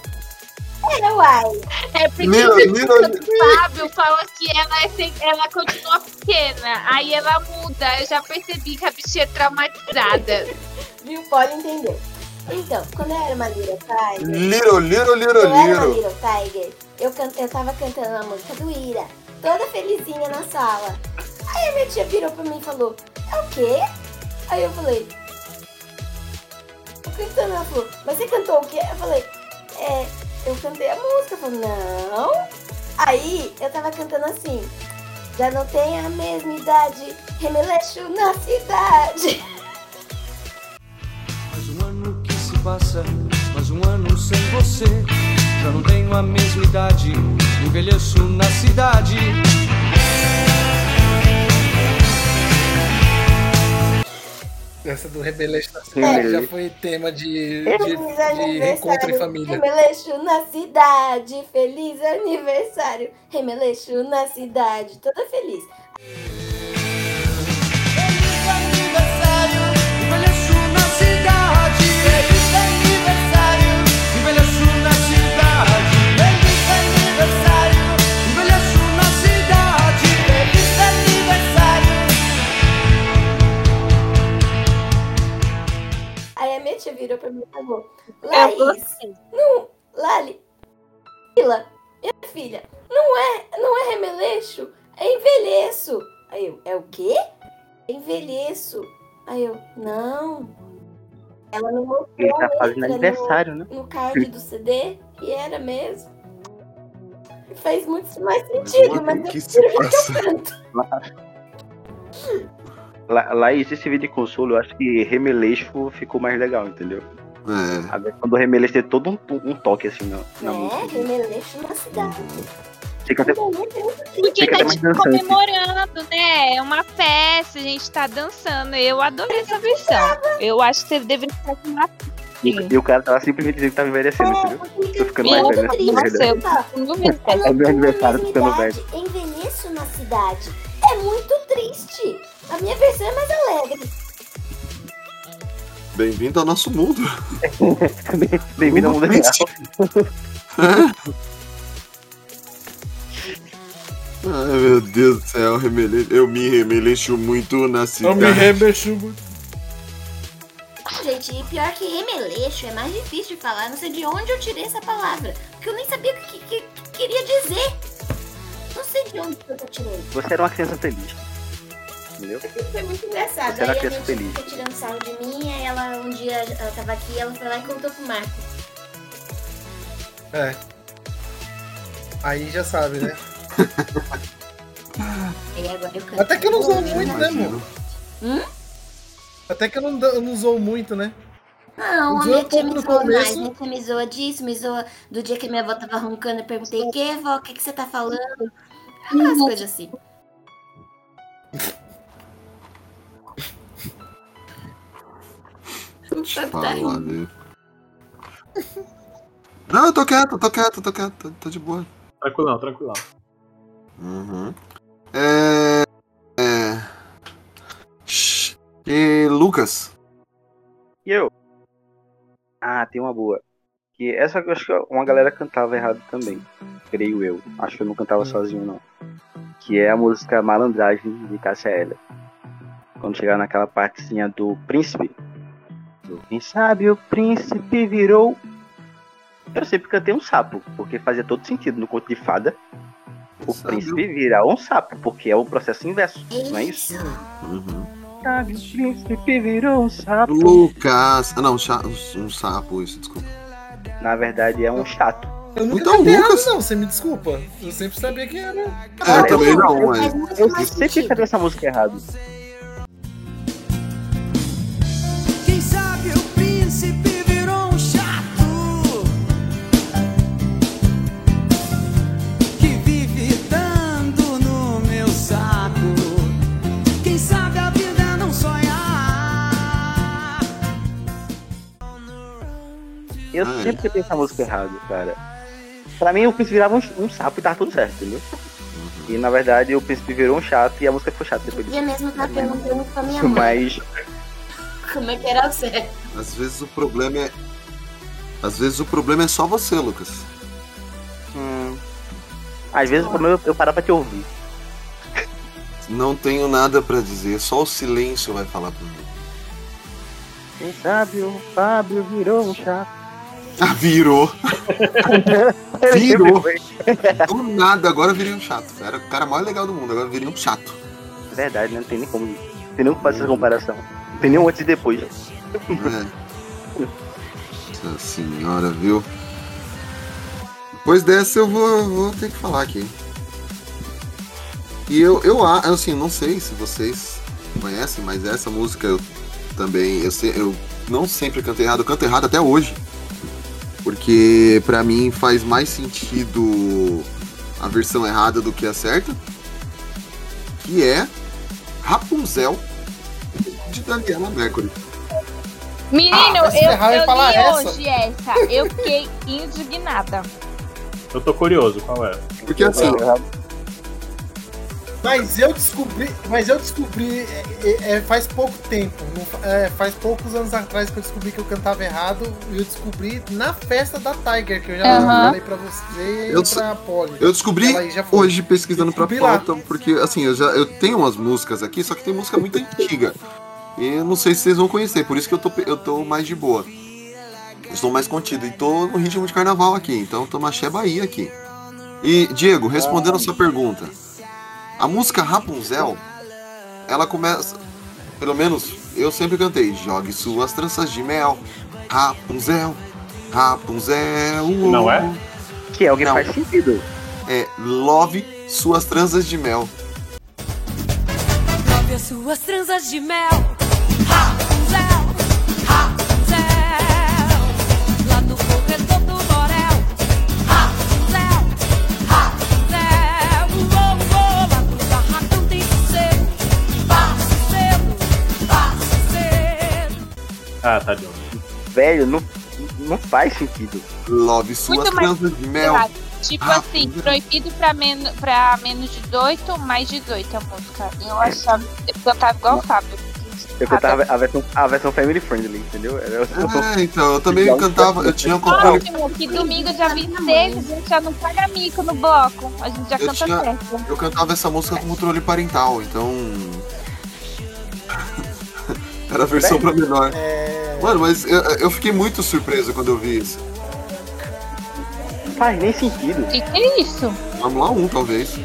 Era uai. É porque o Fábio fala que ela, é sem- ela continua pequena. Aí ela muda. Eu já percebi que a bichinha é traumatizada. Viu? Pode entender. Então, quando eu era uma Little Tiger. Little, little, little, Eu era uma little. Little Tiger. Eu, can... eu tava cantando a música do Ira, toda felizinha na sala. Aí a minha tia virou pra mim e falou: É o quê? Aí eu falei: Tô cantando. Ela falou: Mas você cantou o quê? Eu falei: É, eu cantei a música. Eu falei: Não. Aí eu tava cantando assim: Já não tem a mesma idade, remeleixo na cidade. Mais um ano que se passa, mais um ano sem você. Já não tenho a mesma idade, envelheço na cidade. Essa do Rebelete na cidade já foi tema de, de, Feliz de reencontro em família. Remeleixo na cidade. Feliz aniversário, Remeleixo na cidade. Toda feliz. Tia virou pra mim e falou: É Laís, não, Lali, Lila, minha filha, não é, não é remeleixo, é envelheço. Aí eu, é o quê? Envelheço. Aí eu, não. Ela não mostrou Ele tá fazendo aniversário, né? no, no card do CD e era mesmo. Faz muito mais sentido, mas eu que prefiro que eu canto. Lá, lá existe vídeo de consolo, eu acho que Remeleixo ficou mais legal, entendeu? É. A versão do Remeleixo tem todo um, um toque assim na, na É, música. remeleixo na cidade. Fica até, é Porque Fica tá até mais tipo, comemorando, né? É uma festa, a gente tá dançando. Eu adorei essa versão. Eu acho que você deveria fazer uma e, e o cara tava simplesmente dizendo que tava envelhecendo, entendeu? Tô ficando mais velho nessa Nossa, eu mesmo. É meu aniversário, tô ficando velho. Envelheço na cidade. É muito triste. A minha versão é mais alegre. Bem-vindo ao nosso mundo. Bem-vindo ao mundo real. Ai, meu Deus do céu, remele... eu me remeleixo muito na Eu cidade. me remexo muito. Gente, e pior que remeleixo é mais difícil de falar. Não sei de onde eu tirei essa palavra. Porque eu nem sabia o que, que- que queria dizer. Não sei de onde eu tirei. Você era uma criança feliz. Entendeu? Foi muito engraçado. Era aí a criança gente feliz. ficou tirando sarro de mim, aí ela um dia ela tava aqui, ela foi lá e contou pro Marco. É. Aí já sabe, né? E agora eu canto. Até que eu não usou muito, né, amor? Hum? Até que eu não, eu não usou muito, né? Não, a minha tia me zoou mais. começo. Minha tia me zoa disso, me zoa do dia que minha avó tava roncando. Eu perguntei, que vó, o que, que você tá falando? Aquelas coisas assim. Falar, viu? Não, eu tô quieto, tô quieto, tô quieto, tô, tô de boa. Tranquilão, tranquilão. Uhum. É. É. Shhh. E Lucas? E eu? Ah, tem uma boa. Que essa eu acho que uma galera cantava errado também. Creio eu. Acho que eu não cantava sozinho, não. Que é a música Malandragem de Cássia Eller. Quando chegar naquela partezinha do príncipe. Do Quem sabe o príncipe virou. Eu sempre cantei um sapo, porque fazia todo sentido no conto de fada. O Sabe príncipe virar um sapo, porque é o processo inverso, não é isso? Uhum. Sabe, o príncipe virou um sapo. Lucas. Ah, não, um, sapo, isso, desculpa. Na verdade é um chato. Eu nunca Então, cantei errado, Lucas- não, você me desculpa. Eu sempre sabia que era. É, eu também não, mas. Eu mais sempre cantei essa música errado. Eu é. sempre cantei essa música errado, cara. Pra mim o príncipe virava um, um sapo e tava tudo certo, entendeu? E na verdade o príncipe virou um chato e a música ficou chata depois Eu disso. mesmo tava perguntando pra minha mãe Mas como é que era o certo. Às vezes o problema é. Às vezes o problema é só você, Lucas. hum, às vezes o problema é eu parar pra te ouvir. Não tenho nada pra dizer, só o silêncio vai falar por mim. Quem sabe o Fábio virou um chato. Ah, virou! Virou. Do nada, agora eu virei um chato. Era o cara mais legal do mundo, agora virei um chato. Verdade, né? Não tem nem como. Não tem nem como fazer essa comparação. Não tem nem um antes e depois. É. Nossa senhora, viu? Depois dessa eu vou, vou ter que falar aqui. E eu, eu assim, não sei se vocês conhecem, mas essa música eu também, eu, sei, eu não sempre cantei errado, eu canto errado até hoje. Porque pra mim faz mais sentido a versão errada do que a certa. Que é Rapunzel de Daniela Mercury. Menino, Ah, eu, ferrar, eu eu falar li essa. hoje essa. Eu fiquei indignada. Eu tô curioso, qual é? Porque assim, Mas eu descobri, mas eu descobri é, é, é, faz pouco tempo, é, faz poucos anos atrás que eu descobri que eu cantava errado e eu descobri na festa da Tiger, que eu já Aham. falei pra você e Eu pra Polly. eu descobri hoje pesquisando pra pauta, porque assim, eu já eu tenho umas músicas aqui, só que tem música muito antiga. E eu não sei se vocês vão conhecer, por isso que eu tô, eu tô mais de boa. Estou mais contido e tô no ritmo de carnaval aqui, então tô Maché Bahia aqui. E, Diego, respondendo a sua pergunta, a música Rapunzel, ela começa, pelo menos eu sempre cantei, jogue suas tranças de mel, Rapunzel, Rapunzel. Não é? Que é o que Não. faz sentido. É Love suas tranças de mel. Love as suas tranças de mel. Rapunzel, Ah, tá de Velho, não, não faz sentido. Love suas tranças de mel. Tipo assim, proibido pra, men pra menos de 18, mais 18 a música. Eu achava. Eu cantava igual o Fábio. Eu cantava a versão, a versão family friendly, entendeu? Era Ah, então, eu também cantava, eu tinha um controle. Ótimo, que domingo dia 26 a gente já não paga mico no bloco. A gente já Eu canta tinha- certo. Eu cantava essa música com controle parental, então. Era a versão pra menor. É, Mano, mas eu, eu fiquei muito surpreso quando eu vi isso. Não faz nem sentido. O que, que é isso? Vamos lá, um, talvez.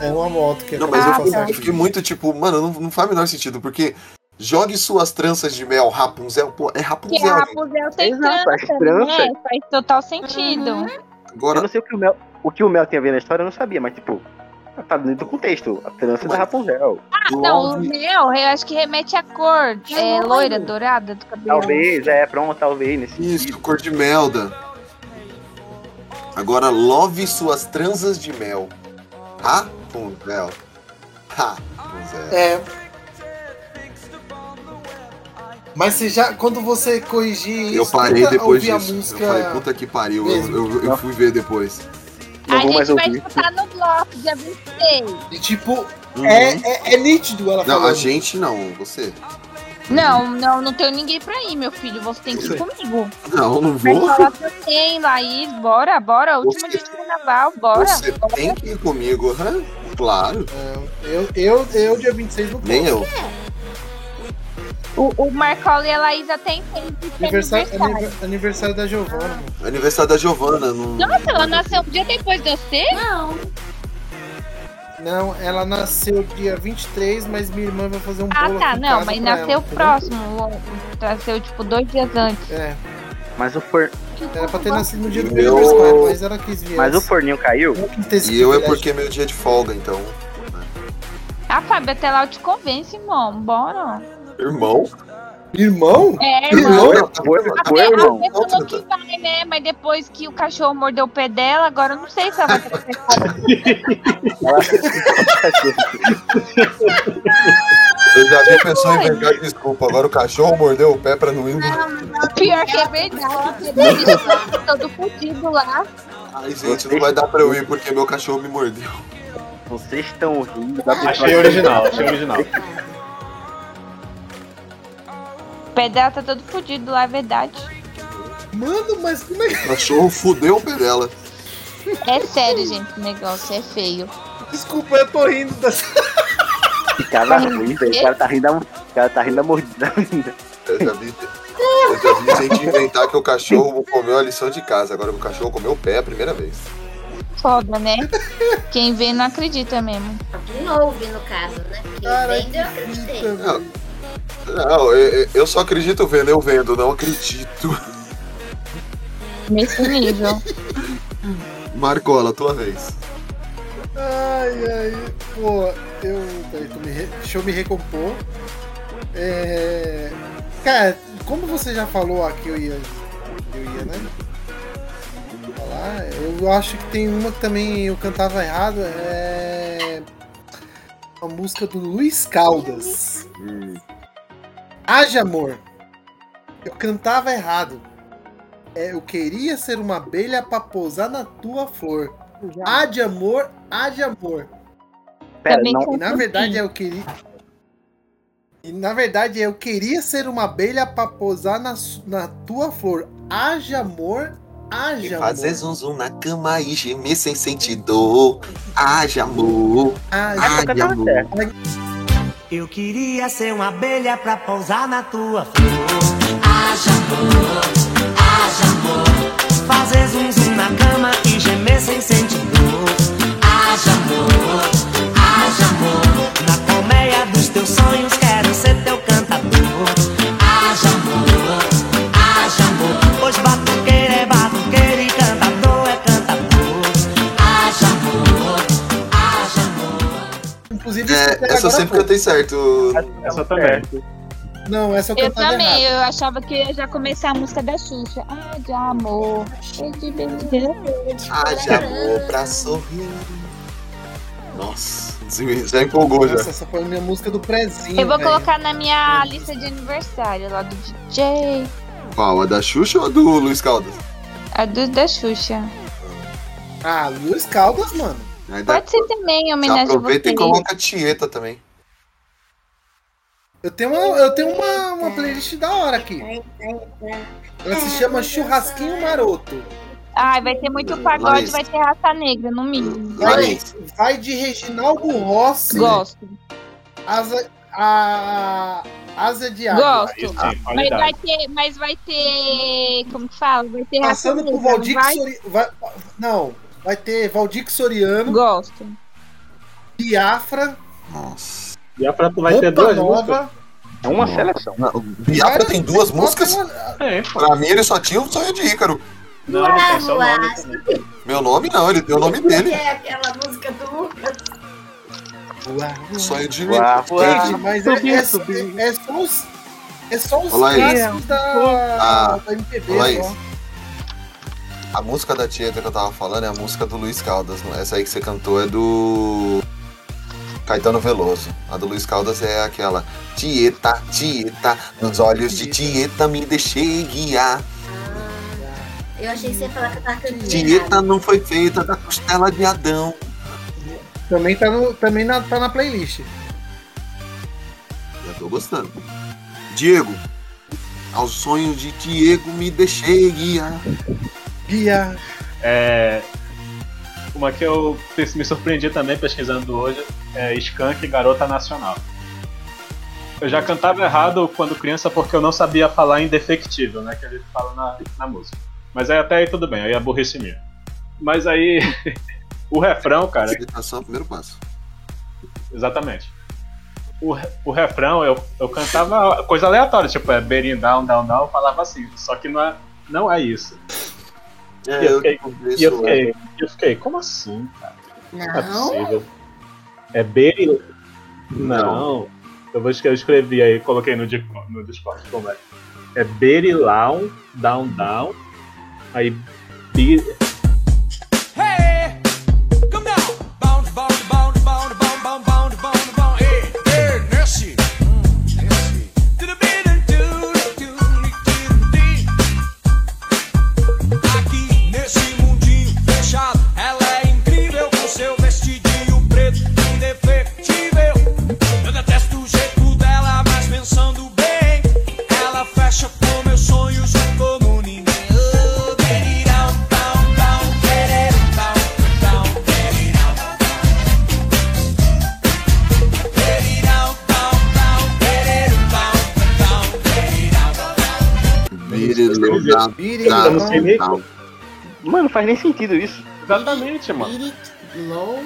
é uma moto que Não, mas eu, fiquei- eu fiquei muito tipo, mano, não, não faz o menor sentido, porque jogue suas tranças de mel, Rapunzel, pô, é Que a Rapunzel. Rapunzel tem Exato, trança, né? Faz total sentido. Eu Agora, não sei o que o Mel, o que o Mel tinha a ver na história, eu não sabia, mas tipo, tá dentro do contexto. A trança da Rapunzel. Não, o mel, eu acho que remete à cor. É loira, dourada do cabelo. Talvez, é, pronto, talvez, nesse Isso, sentido. cor de melda. Agora, love suas tranças de mel. Rapunzel. Rapunzel. É. Mas você já, quando você corrigir Eu isso, parei depois disso. a música. Eu falei, puta que pariu, eu, eu, eu fui ver depois. Não a vou mais gente vai ouvir. escutar no bloco, dia 26. E tipo, Uhum. é, é, é nítido ela Não, falando. a gente não, você. Não, não, não tenho ninguém pra ir, meu filho. Você tem que ir comigo. Não, não Vai vou. falar que eu tenho, Laís. Bora, bora. Último Você- dia de carnaval, bora. Você tem que ir comigo, aham, claro. Eu, eu, eu, dia 26 não posso. Nem eu. O, o Marcola e a Laís até entendem que é Aniversário, aniversário. aniver- aniversário da Giovana. mano. Aniversário da Giovana. Não... Nossa, ela nasceu um dia depois de você? Não. Não, ela nasceu dia 23, mas minha irmã vai fazer um Ah, bolo tá. aqui em Não, mas nasceu ela, próximo. Nasceu, tipo, dois dias antes. É, Mas o, for... era pra ter nascido no dia do Meu- aniversário, mas ela quis vir. mas o forninho caiu? E eu é porque é meu dia de folga, então. Ah, Fábio, até lá eu te convenço, irmão. Bora. Irmão? Irmão? É, irmão. Irmão? Foi, A foi, Fê- irmão. falou que vai, né? Mas depois que o cachorro mordeu o pé dela, agora eu não sei se ela vai ter Eu já vi a pessoa inventar desculpa. Agora o cachorro mordeu o pé pra não ir. Pior que é verdade. Todo fudido lá. Ai, gente, não vai dar pra eu ir porque meu cachorro me mordeu. Vocês estão rindo Achei original, achei original. O pé dela tá todo fudido lá, é verdade. Mano, mas como é que. O cachorro fudeu o pé dela. É sério, gente, o negócio é feio. Desculpa, eu tô rindo dessa. Cara ruim, velho. O cara tá rindo da, o cara tá rindo da mordida ainda. Eu já vi. Eu já vi gente inventar que o cachorro comeu a lição de casa. Agora o cachorro comeu o pé a primeira vez. Foda, né? Quem vê não acredita mesmo. Quem ouve, no caso, né? Quem Cara, vende, eu acreditei. Não, não eu, eu só acredito vendo, eu vendo, não acredito. Nesse nível. Marcola, tua vez. Ai, ai. Pô, eu. Peraí, tô me re- deixa eu me recompor. É. Cara, como você já falou aqui, eu ia. Eu ia, né? Falar, eu acho que tem uma que também eu cantava errado, é. A música do Luiz Caldas. Haja amor. Eu cantava errado. É, eu queria ser uma abelha pra pousar na tua flor. Há de amor, há de amor. Pera, não, E na verdade eu queria. E na verdade eu queria ser uma abelha pra pousar na, na tua flor. Haja amor, E haja fazer amor. zum zum na cama e gemer sem sentir dor. Haja amor, Haja haja amor. Eu queria ser uma abelha pra pousar na tua flor. Haja amor, haja amor, Fazer zum zum na cama e gemer sem sentir dor. haja amor, haja amor, Na colmeia dos teus sonhos quero ser essa eu sempre cantei certo. Essa também. pouco. Não, essa eu Eu também, errado. eu achava que ia já começar a música da Xuxa. Ah, de amor. cheio de amor pra sorrir. Nossa, já empolgou já. Nossa, essa foi a minha música do prezinho. Eu vou velho. colocar na minha lista de aniversário lá do DJ. Qual? A da Xuxa ou a do Luiz Caldas? A do da Xuxa. Ah, Luiz Caldas, mano. Dá- Pode ser também, homenagem a aproveita e coloca a Tieta também. Eu tenho uma, eu tenho uma, uma playlist da hora aqui. Ela se chama Churrasquinho Maroto. Ai, vai ter muito pagode, Larissa. vai ter raça negra, no mínimo. Vai, vai de Reginaldo Rossi. Gosto, Asa, a, asa de água. gosto. Sim, Mas vai ter, mas vai ter, como que fala? Vai ter raça Passando por negra, não Valdir vai? Soriano. Vai, não, vai ter Valdir Soriano, Gosto. Biafra, Nossa. A Prata vai ter duas. Nova. É uma seleção. Não, o Biafra tem duas músicas? É. Pra mim ele só tinha o sonho de Ícaro. Não, ele tem seu nome. Meu nome não, ele tem o nome dele. É aquela música do Lucas. Sonho de uau. Gente, mas é, é, é, é só os. É só os clássicos da, Ah, da MPB. olá. A música da Tieta que eu tava falando é a música do Luiz Caldas. não? Essa aí que você cantou é do Caetano Veloso. A do Luiz Caldas é aquela Tieta, Tieta, nos olhos de Tieta me deixei guiar. Eu achei que você ia falar que eu tava cantando. Tieta não foi feita da costela de Adão. Também tá, no, também na, tá na playlist. Já tô gostando. Diego, ao sonho de Diego me deixei guiar. Guia. É, uma que eu me surpreendi também pesquisando hoje é Skank Garota Nacional. Eu já cantava errado quando criança porque eu não sabia falar indefectível, né? Que ele fala na, na música. Mas aí até aí tudo bem, aí é burrice minha. Mas aí o refrão, cara, Aceitação é o primeiro passo. Exatamente. O, o refrão, eu, eu cantava coisa aleatória, tipo, é bearing down, down, down, eu falava assim, só que não é, não é isso. É, E eu eu fiquei- E eu isso, fiquei, eu fiquei, como assim, cara? Não é Não. possível. É bearing... Não. Eu vou escrever, eu escrevi aí, coloquei no, no Discord como é. É berilão, down, down, aí... Be, Mano, faz nem sentido isso. Exatamente, mano. Low.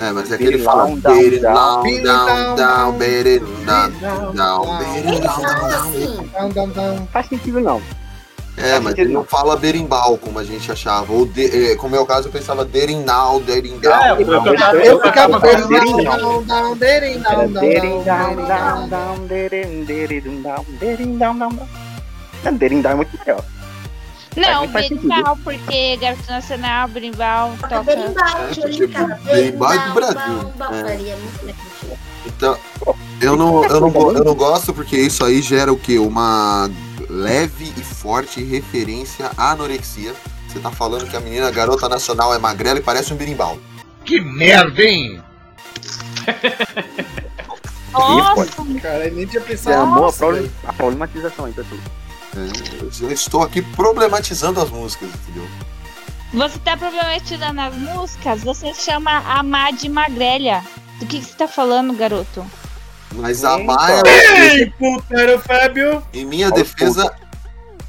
É, mas é que ele fala down, down, down, down, down, down, down, down. Faz sentido não. É, mas ele não fala berimbau, como a gente achava. Ou como é o caso, eu pensava derindal, derindal. Eu ficava derindal, derindal. Dering down é muito melhor. Não, berimbau, porque Garoto Nacional, berimbau, toca. Berimbau, É, berimbau é do Berimbau, Brasil. É. Muito legal. Então, eu não, eu, não, eu não gosto porque isso aí gera o quê? Uma leve e forte referência à anorexia. Você tá falando que a menina garota nacional é magrela e parece um berimbau. Que merda, hein? Nossa, Cara, eu nem tinha Você pensado amou a, nisso, problem- velho. a problematização aí, pessoal. Eu já estou aqui problematizando as músicas, entendeu? você tá problematizando as músicas? Você chama a Má de magrelha. Do que, que você tá falando, garoto? Mas a. Má é Ei, puteiro Fábio! Em minha Aos defesa,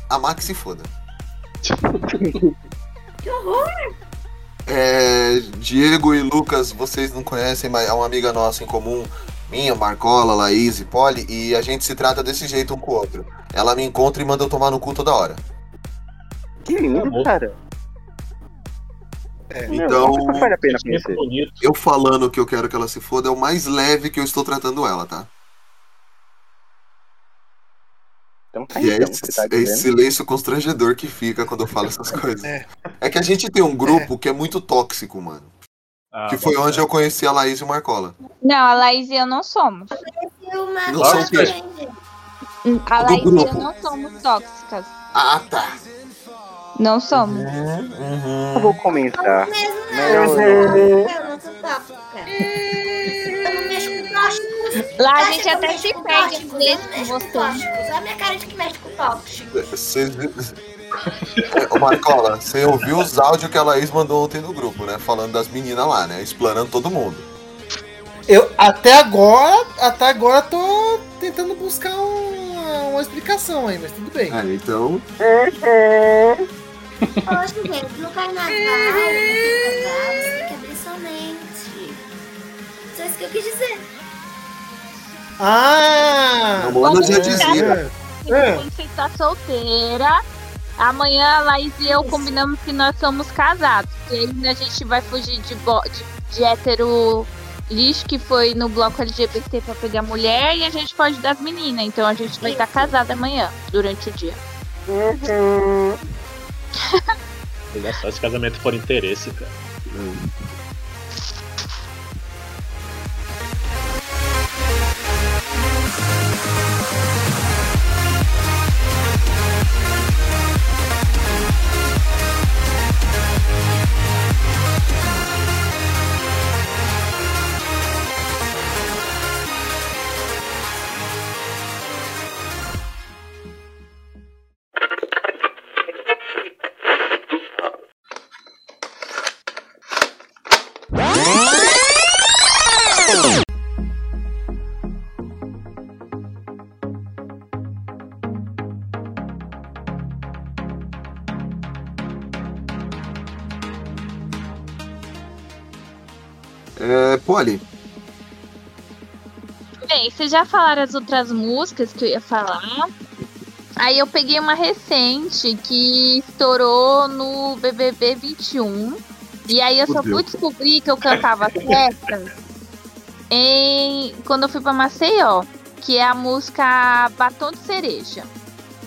a Max se foda. Que horror! É, Diego e Lucas, vocês não conhecem, mas é uma amiga nossa em comum. Minha, Marcola, Laís e Polly, e a gente se trata desse jeito um com o outro. Ela me encontra e manda eu tomar no cu toda hora. Que lindo, cara. Então, Não, vale a pena conhecer. bonito. eu falando que eu quero que ela se foda é o mais leve que eu estou tratando ela, tá? Então tá E é então, esse, tá é esse silêncio constrangedor que fica quando eu falo essas coisas. É. É que a gente tem um grupo que é muito tóxico, mano. Ah, Que foi onde eu conheci a Laís e o Marcola. Não, a Laís e eu não somos. E Não são o gente. A Laís e eu não somos tóxicas. Ah, tá. Não somos. Uhum. Eu vou comentar. Mesmo não, Melhor eu não. não sou tóxica. Eu não mexo com tóxicos. Lá a gente eu até se perde às eu vezes com você. Olha a minha cara de que mexe com tóxicos. Vocês. Ô Marcola, você ouviu os áudios que a Laís mandou ontem no grupo, né? Falando das meninas lá, né? Explanando todo mundo. Eu até agora, até agora tô tentando buscar uma, uma explicação aí, mas tudo bem. É, então. Poxa, gente, no carnaval, no carnaval, você tem que abrir sua mente. Só isso que eu quis dizer. Ah! A Moana já Vamos dizia. É. Quando você tá solteira, amanhã a Laís e eu combinamos que nós somos casados. E aí a gente vai fugir de, bo- de, de hétero lixo que foi no bloco LGBT pra pegar mulher e a gente pode das meninas. Então a gente vai estar casada amanhã, durante o dia. Olha só, esse casamento por interesse, cara. É, Bem, vocês já falaram as outras músicas que eu ia falar. Aí eu peguei uma recente que estourou no BBB 21. E aí eu só fui descobrir que eu cantava certa em quando eu fui pra Maceió, que é a música Batom de Cereja.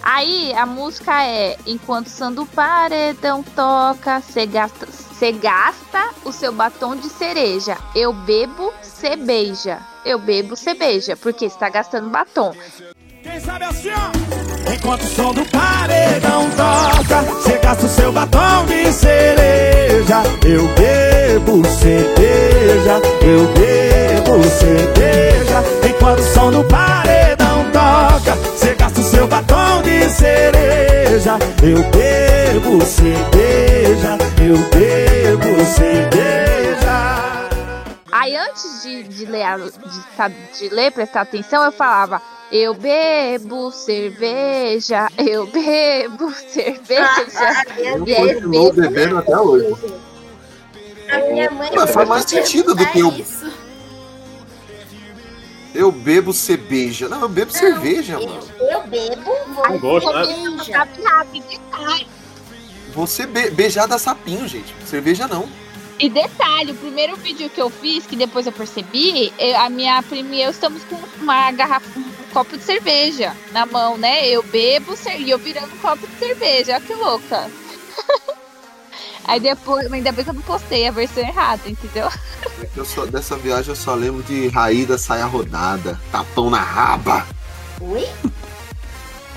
Aí a música é Enquanto o som do paredão toca, você gasta, cê gasta o seu batom de cereja. Eu bebo, cê beija. Eu bebo, beija. Porque você tá gastando batom. Quem sabe assim, ó. Enquanto o som do paredão toca, você gasta o seu batom de cereja. Eu bebo cerveja, eu bebo cerveja. Enquanto o som do paredão toca, você gasta o seu batom de cereja. Eu bebo cerveja, eu bebo cerveja. Antes de, de ler, a- de, de ler, prestar atenção, eu falava. Eu bebo cerveja, eu bebo cerveja. eu continuou bebo bebendo até hoje. A minha mãe Mas faz mais sentido do que eu- Isso. Eu bebo cerveja. Não, eu bebo cerveja, mano. Eu Eu bebo, vou Com gosto, né? Você be beijada sapinho, gente. Cerveja não. E detalhe, o primeiro vídeo que eu fiz, que depois eu percebi, eu- a minha prima e eu estamos com uma garrafa, um copo de cerveja na mão, né? Eu bebo e eu virando um copo de cerveja. Olha que louca. Aí depois, ainda bem que eu não postei a versão errada, entendeu? É que eu só- dessa viagem eu só lembro de Raída saia rodada, tapão na raba. Ui?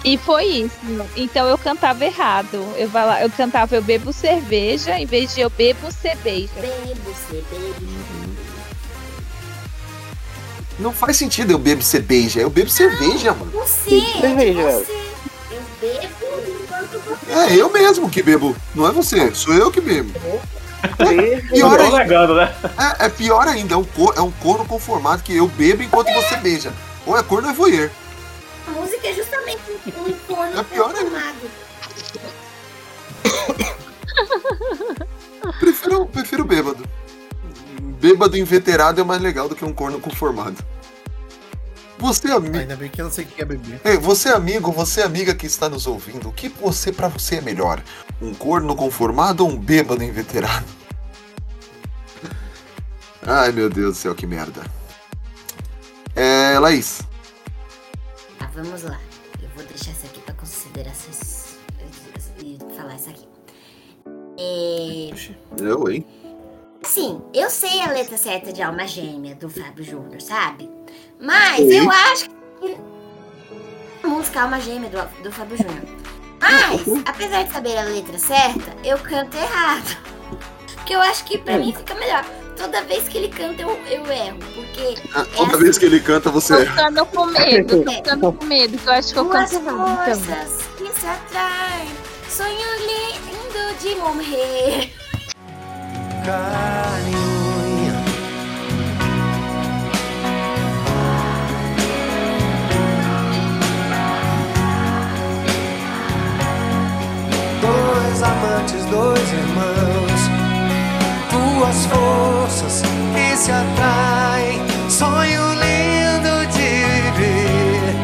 E foi isso. Então eu cantava errado. Eu, eu cantava eu bebo cerveja, em vez de eu bebo cerveja. Bebo, você bebe. Não faz sentido eu bebo cerveja, eu bebo cerveja, mano. Você, Cerveja, você. Eu bebo enquanto você. É eu mesmo que bebo, não é você, sou eu que bebo. Pior Tô ainda, negando, né? é, é pior ainda, é um, cor, é um corno conformado que eu bebo enquanto você beija. Ou é corno ou é voyeur. A música é justamente um corno É pior ainda. conformado. Prefiro, prefiro bêbado. Bêbado inveterado é mais legal do que um corno conformado. Você, amigo. Ainda bem que eu não sei o que é beber. Ei, você amigo, você amiga que está nos ouvindo, o que você para você é melhor? Um corno conformado ou um bêbado inveterado? Ai meu Deus do céu, que merda. É, Laís. Ah, vamos lá. Deixar isso aqui pra considerações e falar isso aqui. É, Eu, hein? Assim, eu sei a letra certa de Alma Gêmea do Fábio Júnior, sabe? Mas Sim. eu acho que a música Alma Gêmea do, do Fábio Júnior. Mas, apesar de saber a letra certa, eu canto errado. Porque eu acho que pra mim fica melhor. Toda vez que ele canta, eu, eu erro. Porque Ah, Toda vez que ele canta, você Tô erra. ficando com medo, tô ficando com medo, que eu acho que eu canto errado. Então. forças que se atraem. Sonho lindo de morrer. Carne unha. Dois amantes, dois irmãos, duas forças que se atraem. Sonho lindo de viver.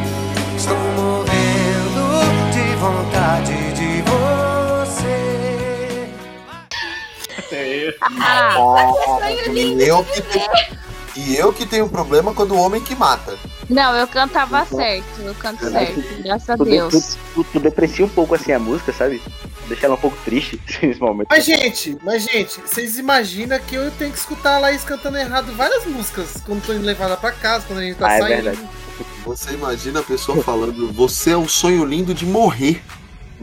Estou morrendo de vontade de você. É, Ah, Sonho lindo E eu que tenho, e eu que tenho problema quando o homem que mata. Não, eu cantava certo, eu canto certo, graças a Tu, Deus. tu, tu deprecia um pouco assim a música, sabe? Deixa ela um pouco triste nesse momento. Mas, gente, mas, gente, vocês imaginam que eu tenho que escutar a Laís cantando errado várias músicas quando tô indo levada pra casa, quando a gente tá Ah, é saindo. verdade. Você imagina a pessoa falando, você é um sonho lindo de morrer.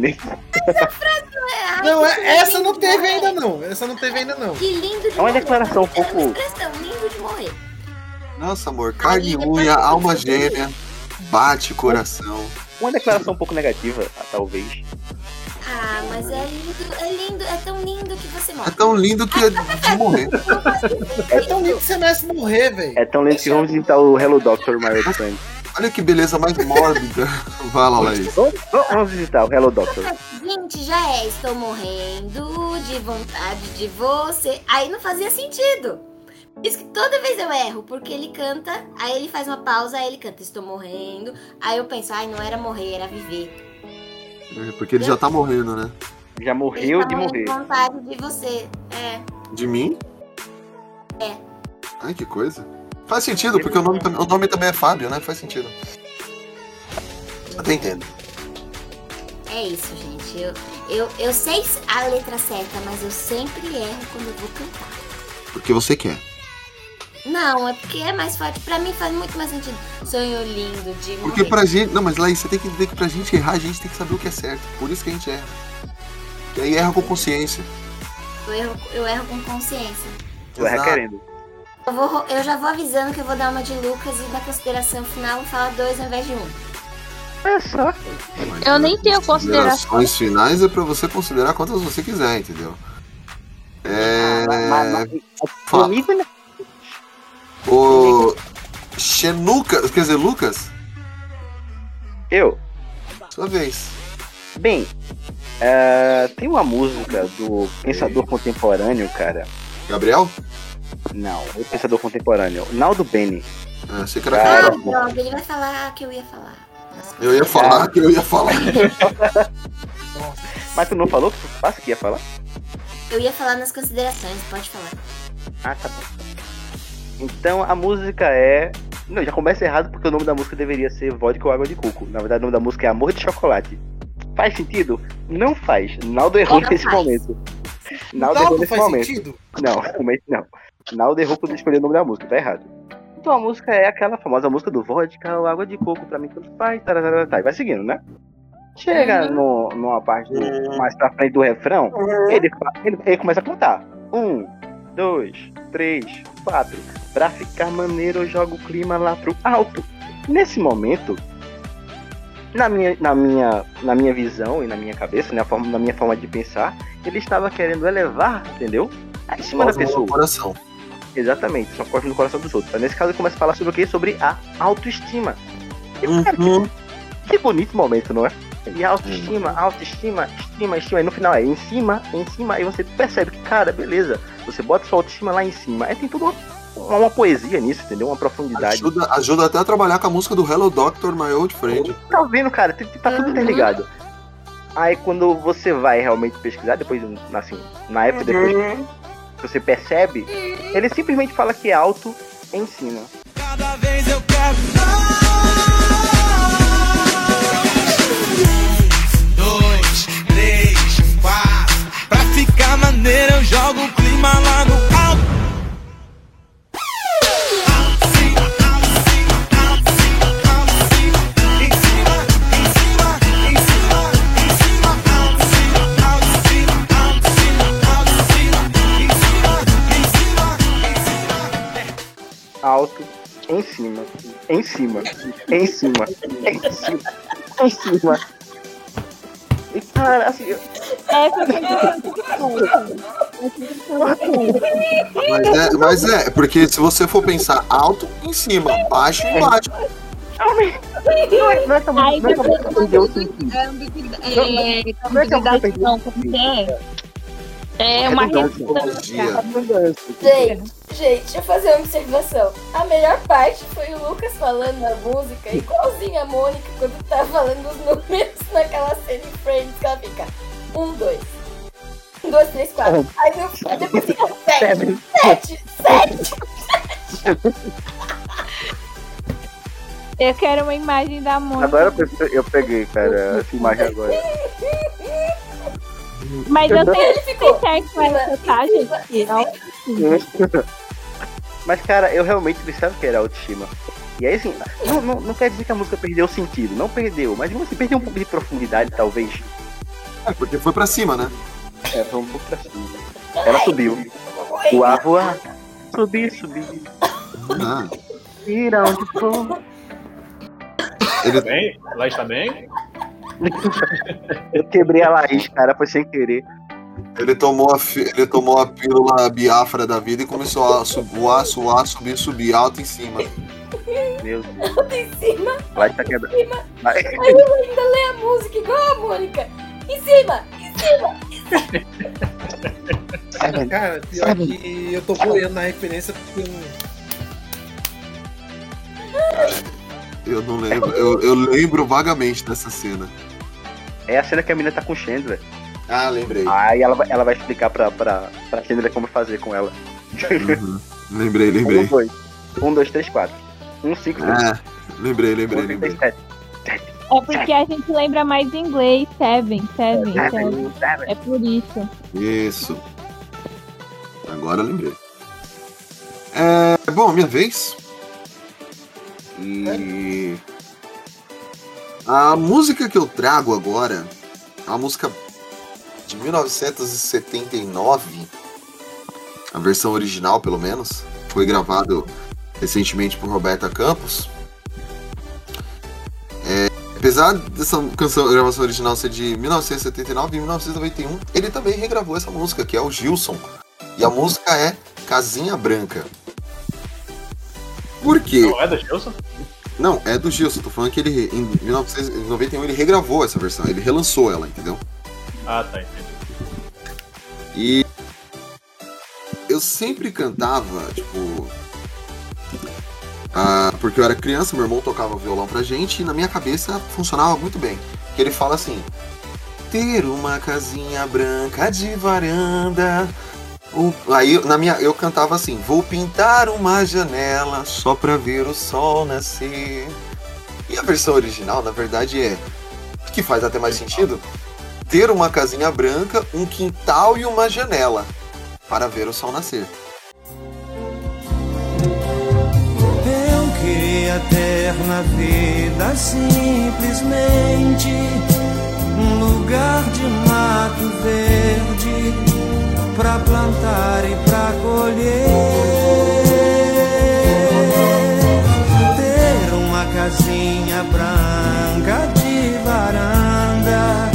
Ai, Não, que é- essa lindo não teve morrer. ainda não. Essa não teve ainda não. Que lindo de É uma morrer. declaração um É uma pouco- expressão, lindo de morrer. Nossa, amor, carne e unha, alma gêmea, bate coração. Uma declaração um pouco negativa, talvez. Ah, mas é lindo, é lindo, é tão lindo que você É morre. tão lindo que é de morrer. É tão lindo que você merece morrer, velho. É tão lento que vamos visitar o Hello Doctor My Old Friend. Olha que beleza mais mórbida. Vai lá, Laís. Vamos visitar o Hello Doctor. Gente, já é, estou morrendo de vontade de você. Aí não fazia sentido. Isso que toda vez eu erro, porque ele canta, aí ele faz uma pausa, aí ele canta, estou morrendo. Aí eu penso, ai, não era morrer, era viver. É, Porque ele já tá morrendo, né? Já Ele morreu tá de morrer. de vontade de você. É. De mim? É. Ai, que coisa. Faz sentido, porque o nome, o nome também é Fábio, né? Faz sentido. Até entendo. É isso, gente. Eu, eu, eu sei a letra certa, mas eu sempre erro quando eu vou cantar. Porque você quer. Não, é porque é mais forte. Pra mim faz muito mais sentido. Sonho lindo de morrer. Porque pra gente. Não, mas Laís, você tem que entender que pra gente errar, a gente tem que saber o que é certo. Por isso que a gente erra. E aí erra com consciência. Eu erro, eu erro com consciência. Tu erra querendo. Eu, vou, eu já vou avisando que eu vou dar uma de Lucas e na consideração final falar dois ao invés de um. É só. Eu nem tenho consideração. Considerações finais é pra você considerar quantas você quiser, entendeu? É. Mas, mas, Fala. comigo, né? O. Xenucas, quer dizer, Lucas, Eu. sua vez. Bem, é, tem uma música do Pensador Contemporâneo, cara. Gabriel? Não, o Pensador Contemporâneo. Naldo Bene. Ah, achei que era Cara. Ah, ele vai falar que eu ia falar. Eu ia falar que eu ia falar. Mas tu não falou que tu passa que ia falar? Eu ia falar nas considerações, pode falar. Ah, tá bom. Então a música é. Não, já começa errado porque o nome da música deveria ser Vodka ou Água de Coco. Na verdade, o nome da música é Amor de Chocolate. Faz sentido? Não faz. Naldo errou Não nesse faz. momento. Naldo Não, errou não nesse faz momento. sentido. Não, realmente não. Naldo errou quando escolheu o nome da música, tá errado. Então a música é aquela famosa música do vodka ou água de coco, pra mim tanto faz, tararara, e vai seguindo, né? Chega no, numa parte do- mais pra frente do refrão, ele, fa- ele, ele começa a contar. Um, dois, três, quatro. Pra ficar maneiro, eu jogo o clima lá pro alto. Nesse momento, na minha, na minha, na minha visão e na minha cabeça, na, forma, na minha forma de pensar, ele estava querendo elevar, entendeu? A cima da pessoa. coração. Exatamente, só corta no coração dos outros. Mas nesse caso ele começa a falar sobre o quê? Sobre a autoestima. E, cara, Uhum. que, que bonito momento, não é? E autoestima, autoestima, estima, estima. E no final é em cima, em cima. Aí você percebe que, cara, beleza. Você bota sua autoestima lá em cima. Aí tem tudo uma, uma poesia nisso, entendeu? Uma profundidade. Ajuda, ajuda até a trabalhar com a música do Hello Doctor, My Old Friend. Tá ouvindo, cara? Tá tudo interligado. Aí quando você vai realmente pesquisar, depois, assim, na época depois que você percebe, ele simplesmente fala que é alto em cima. Cada vez eu quero. Dois, três, quatro. Pra ficar maneiro, eu jogo lá no alto. Alto, cima. Em cima, em cima, em cima, em cima. Em cima, em cima, em cima. alto, em cima, em cima, em cima, em cima, em cima. E cara, assim, eu- Essa foi Mas é, mas é, porque se você for pensar alto, em cima, baixo, embaixo. não é, é a Aí é a sentido. É ambiguidade. É, é? É uma. Gente, gente, deixa eu fazer uma observação. A melhor parte foi o Lucas falando da música, igualzinho a Mônica quando tá falando os números naquela cena em Friends, que ela fica um, dois. Um, dois, três, quatro. Aí no- aí depois fica sete, sete, sete. Eu quero uma imagem da Mônica. Agora eu pe- eu peguei, cara, essa imagem agora. Mas eu tenho Ele que ficou. certo com essa, tá, gente? Não. Mas, cara, eu realmente pensava que era autoestima. E aí, assim, não, não, não quer dizer que a música perdeu o sentido, não perdeu, mas assim, perdeu um pouco de profundidade, talvez. É, porque foi pra cima, né? É, foi um pouco pra cima. Ela subiu. Voar, voar. Subir, subir. Ah, Ir aonde for. ele, Bem, lá está bem. Eu quebrei a Laís, cara, foi sem querer. ele, tomou a, fi- ele tomou a pílula biafra da vida e começou a su- voar, suar, subir, subir, alto em cima. Meu Deus. Tudo em cima. Laís tá quebrando. Aí eu ainda lê a música igual a Mônica. Em cima, em cima. Cara, pior que eu tô boiando na referência porque eu não- Eu não lembro. Eu, eu lembro vagamente dessa cena. É a cena que a menina tá com o Chandler. Ah, lembrei. Aí ela, vai- ela vai explicar pra, pra, pra Chandler como fazer com ela. Uhum. Lembrei, Um, lembrei. dois. Um, dois, três, quatro. Um, cinco. É, lembrei, lembrei, Um, lembrei. sete. É porque a gente lembra mais em inglês, seven, seven. Seven, seven. seven. É por isso. Isso. Agora eu lembrei. É, bom, minha vez. E. A música que eu trago agora é uma música de 1979. A versão original, pelo menos. Foi gravado recentemente por Roberta Campos. É, apesar dessa canção, gravação original ser de 1979 e 1991, ele também regravou essa música, que é o Gilson. E a música é Casinha Branca. Por quê? Não é do Gilson? Não, é do Gilson. Tô falando que ele, em 1991, ele regravou essa versão. Ele relançou ela, entendeu? Ah, tá, entendi. E eu sempre cantava, tipo. Ah, porque eu era criança, meu irmão tocava violão pra gente e na minha cabeça funcionava muito bem. Que ele fala assim: ter uma casinha branca de varanda. O- Aí na minha eu cantava assim: vou pintar uma janela só pra ver o sol nascer. E a versão original, na verdade, é que faz até mais sentido: ter uma casinha branca, um quintal e uma janela para ver o sol nascer. Queria na vida simplesmente um lugar de mato verde pra plantar e pra colher. Ter uma casinha branca de varanda,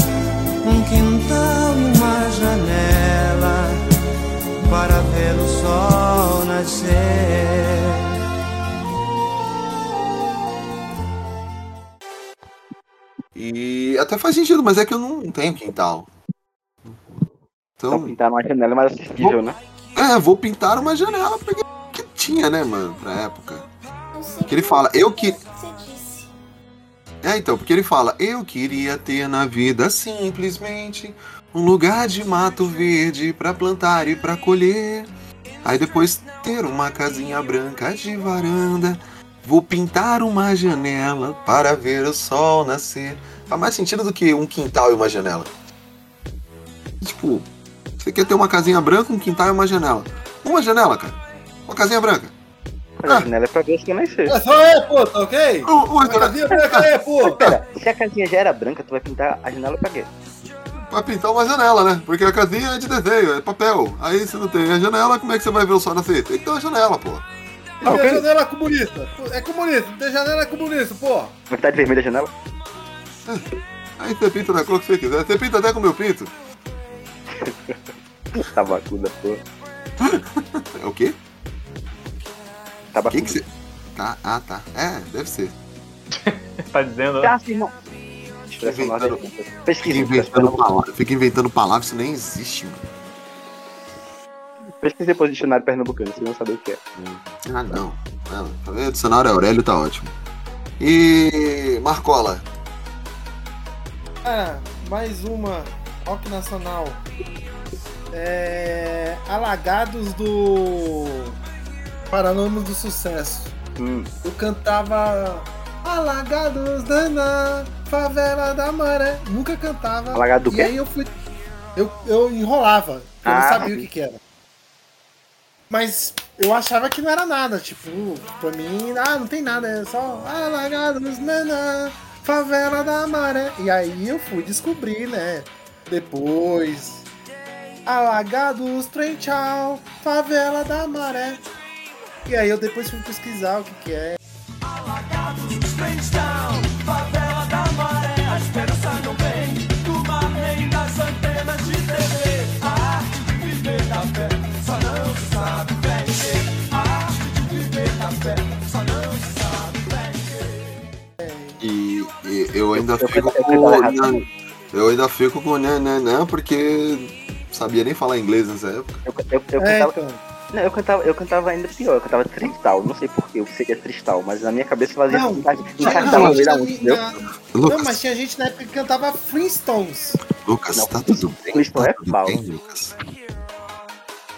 um quintal e uma janela para ver o sol nascer. E até faz sentido, mas é que eu não tenho quintal. Então pintar uma janela é mais acessível, né? É, vou pintar uma janela porque que tinha, né, mano, pra época. Que ele fala, eu que. É, então, porque ele fala, eu queria ter na vida simplesmente um lugar de mato verde pra plantar e pra colher. Aí depois ter uma casinha branca de varanda. Vou pintar uma janela para ver o sol nascer. Faz mais sentido do que um quintal e uma janela. Tipo, você quer ter uma casinha branca, um quintal e uma janela. Uma janela, cara. Uma casinha branca. A janela é pra ver o sol nascer. É só é, pô, tá ok? Uma casinha branca aí, pô. Pera, se a casinha já era branca, tu vai pintar a janela pra quê? Pra pintar uma janela, né? Porque a casinha é de desenho, é papel. Aí se não tem a janela, como é que você vai ver o sol nascer? Tem que ter uma janela, pô. E tem janela comunista. É comunista, tem janela comunista, pô. Vai estar de vermelho a janela? Aí você pinta da cor que você quiser. Você pinta até com o meu pinto. Tabacuda, pô. É o quê? Tabacuda. que que você... Tá, ah, tá. É, deve ser. tá dizendo? Sim, irmão. Fica inventando, Pesquisa. fica inventando palavras. Fica inventando palavras, isso nem existe, mano. Pesquisa depois do dicionário pernambucano, vocês vão saber o que é. Ah, não. Não, tá vendo? Dicionário Aurélio tá ótimo. E. Marcola. Cara, mais uma. Rock Nacional. É. Alagados do. Paralamas do Sucesso. Hum. Eu cantava. Alagados da favela da maré. Nunca cantava. Alagado do e quê? aí eu fui. Eu, eu enrolava. Eu não Ah, sabia o que, que era. Mas eu achava que não era nada. Tipo, pra mim, ah, não tem nada. É só Alagados na na favela da maré. E aí eu fui descobrir, né? Depois. Alagados, trem tchau, favela da maré. E aí eu depois fui pesquisar o que que é. Favela eu ainda Eu- eu fico cantava com. também. eu ainda fico com né, né, né, porque sabia nem falar inglês nessa época. Eu, eu, eu É, cantava. então. Não, eu cantava, eu cantava ainda pior, eu cantava tristal, não sei porquê, eu seria tristal, mas na minha cabeça fazia Não, enca- Tinha encaixava no meio da gente música, entendeu? na- Lucas, Não, mas tinha gente na época que cantava Flintstones. Lucas, Não, tá tudo bem? Flintstone Tá é pau. bem, Lucas?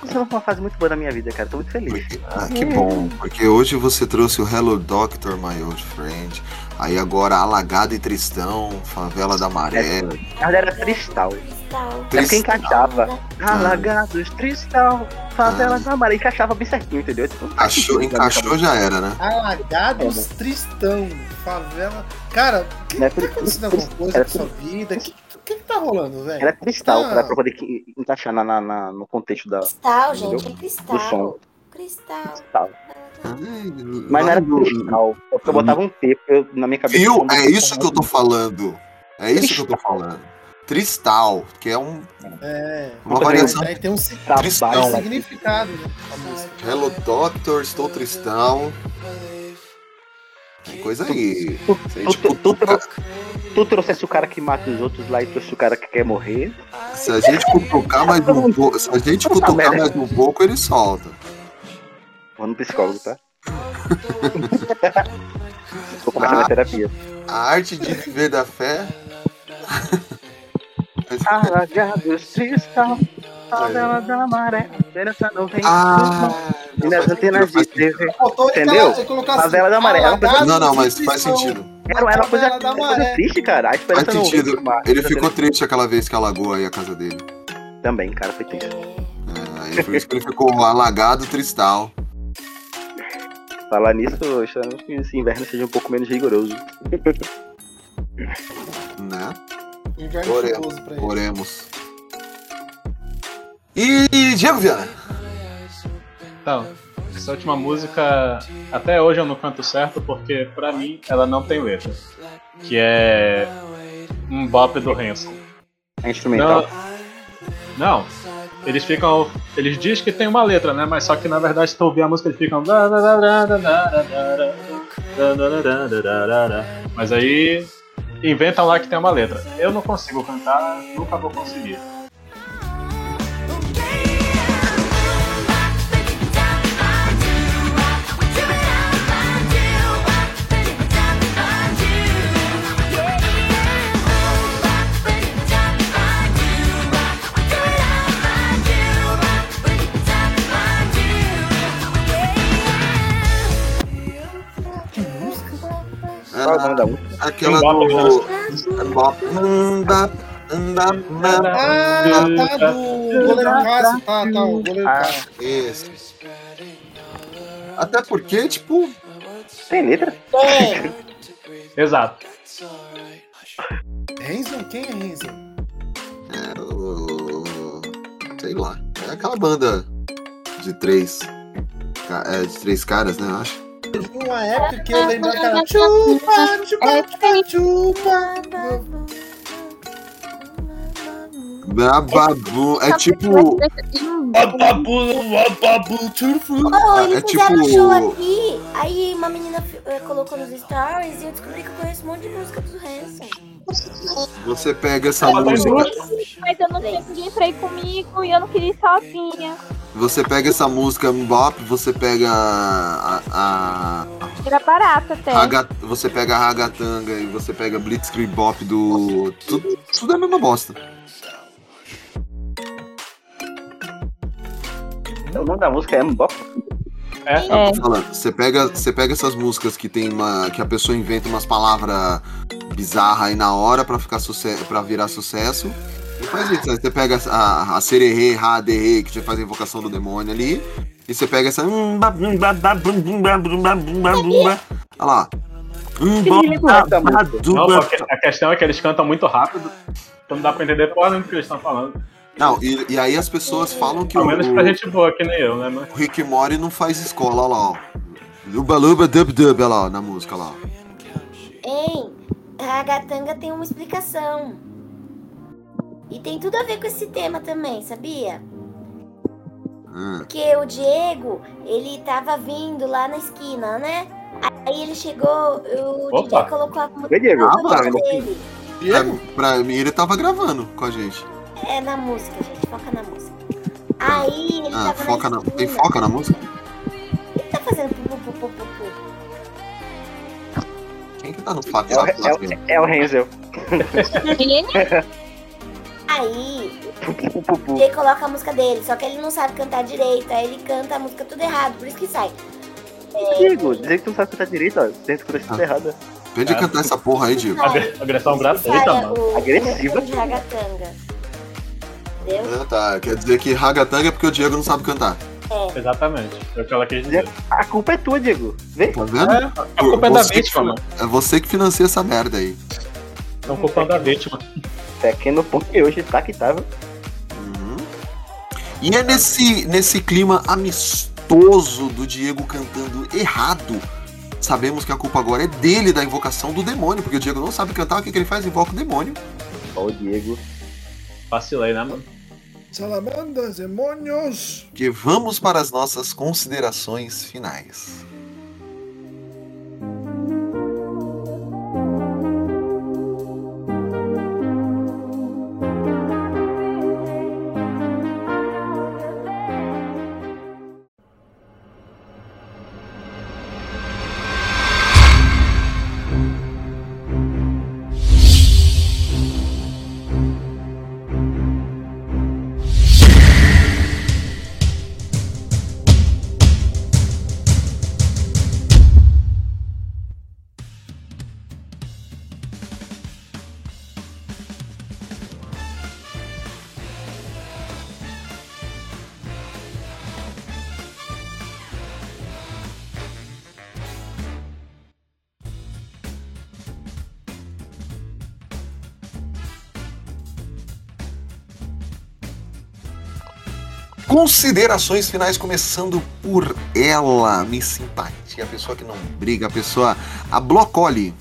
Isso foi uma fase muito boa da minha vida, cara, tô muito feliz. Ah, que bom, porque hoje você trouxe o Hello Doctor, my old friend. Aí agora Alagado e Tristão, Favela da Maré. Na verdade era tristal. Cristal. É porque Tristão. encaixava. Alagados, tristal, favela da maré, encaixava bem certinho, entendeu? Tipo, faz Encaixou, já era, né? Alagados, Tristão, favela. Cara, o que é tá por- acontecendo alguma coisa na sua vida? O que, que que tá rolando, velho? Era cristal, Ah. pra, pra poder que- encaixar na, na- na- no contexto da, Cristal, Entendeu? gente, é do som. cristal. Cristal. Cristal. Ai, Mas não era cristal, é eu botava um T, eu, na minha cabeça... Viu? É isso que eu tô falando. É isso que eu tô falando. Tristal, que é um, É. uma variação. Aí tem um Tristão. um significado, né? Hello Doctor, estou tristão. Tem coisa aí. Tu, tu, tu, tu trouxesse o cara que mata os outros lá e trouxe o cara que quer morrer. se a gente cutucar mais um pouco, se a gente cutucar mais um pouco, ele solta. Vou no psicólogo, tá? Vou começar minha terapia. A arte de viver da fé. Alagados cristal, favela da maré, esperança não vem. Ah, E nas antenas de TV. Entendeu? assim, Favela da uma coisa, Não, não, mas faz sentido. Era uma coisa, da uma coisa triste, cara. A Faz sentido. Mas- Ele ficou triste aquela vez que alagou aí a casa dele. Também, cara, foi triste. É, por isso que ele ficou alagado tristal. Falar nisso, eu espero que esse inverno seja um pouco menos rigoroso. Né? Inverno Oremos. pra ele. Oremos. E Diego Viana? Então, essa última música, até hoje eu não canto certo porque pra mim ela não tem letra. Que é um bop do Hanson. É instrumental. Não, não. Eles ficam. Eles dizem que tem uma letra, né? Mas só que na verdade, se tu ouvir a música, eles ficam. Mas aí inventam lá que tem uma letra. Eu não consigo cantar, nunca vou conseguir. Qual é o nome da música? Aquela do. Bap, bap. Ah, tá do goleiro Cássio. Tá, tá, o goleiro Ah. Cássio. Esse. Até porque, tipo, Tem letra? Tem. Exato. Renzo? Quem é Renzo? é o. Sei lá. É aquela banda de três. É, de três caras, né? Eu acho. Teve uma época que eu lembro aquela chupa, chupa, chupa, chupa. Bababu. É tipo. Babu, babu, chufu. Oh, É eles tipo- fizeram um show aqui, aí uma menina eh, colocou nos stories e eu descobri que eu conheço um monte de música do Hanson. Você pega essa música. Mas eu não tinha ninguém pra ir comigo e eu não queria ir sozinha. Você pega essa música Mbop, você pega a. a, Era barata até. você pega a Ragatanga e você pega Blitzkrieg Bop do. Tudo, tudo é a mesma bosta. O nome da música é Mbop. É. É. Tô falando, você pega, você pega essas músicas que tem uma. que a pessoa inventa umas palavras bizarras aí na hora pra ficar sucesso, para virar sucesso. E faz isso, você pega a, a sererê, raderê, que já faz a invocação do demônio ali. E você pega essa. Olha lá. Não, porque a questão é que eles cantam muito rápido, então não dá pra entender porra nenhuma do que eles estão falando. Não, e, e aí as pessoas falam que Pelo o, menos pra gente boa, que nem eu, né? Mas... o Rick Mori não faz escola, olha lá, ó. Luba luba dub dub, olha lá, na música lá. ó. Hein? Ragatanga tem uma explicação. E tem tudo a ver com esse tema também, sabia? Hum. Porque o Diego, ele tava vindo lá na esquina, né? Aí ele chegou, o Opa. DJ colocou a música Diego. na Ah, música mano. dele. Pra, pra mim ele tava gravando com a gente. É na música, gente, foca na música. Aí ele Ah, tava foca na na, tem foca na música? Ele tá fazendo pu, pu, pu, pu, pu. Quem que tá no fato? É o, é, o, é o Renzel. Aí ele coloca a música dele, só que ele não sabe cantar direito, aí ele canta a música tudo errado, por isso que sai. Diego, dizer que tu não sabe cantar direito, ó. Tem escuta tudo errada. Pede É. cantar essa porra aí, Diego. Agre- Agressão gratuita, mano. o Agressiva. o de ragatanga. Entendeu? Ah, tá. Quer dizer que ragatanga é porque o Diego não sabe cantar. É. Exatamente. É o que ela quis dizer. A culpa é tua, Diego. Vê? Tá vendo? É, a culpa é da que vítima, mano. É você que financia essa merda aí. Estão culpando a vítima. Pequeno ponto que hoje tá que tava. Uhum. E é nesse, nesse clima amistoso do Diego cantando errado. Sabemos que a culpa agora é dele da invocação do demônio, porque o Diego não sabe cantar, o que, que ele faz? Invoca o demônio. Ó, o Diego. Vacilei, né, mano? Salamandas, demônios. Que vamos para as nossas considerações finais. Considerações finais, começando por ela, me simpatia, a pessoa que não briga, a pessoa. A Blocoli.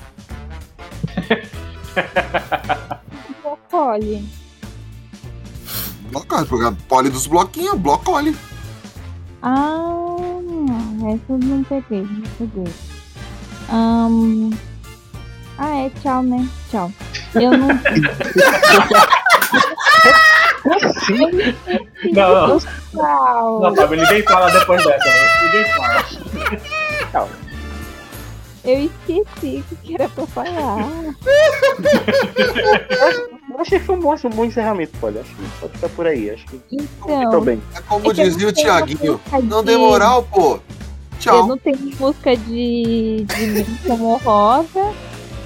Blocoli, porque a Poli dos bloquinhos, Blocoli. Ah, essa eu não peguei, não peguei. Ahn, Ah, é, tchau, né? Tchau. Eu não. Não, não. Tchau. Não, Fábio, ninguém fala depois dessa, né? Ninguém fala. Tchau. Eu esqueci o que era pra falar. Eu achei que foi um bom, um bom encerramento, pode. Acho que pode ficar por aí. Acho que Então, ficou bem. É como É eu dizia o Tiaguinho. Não de- dê moral, pô. eu Tchau. não tenho música de, de menção honrosa.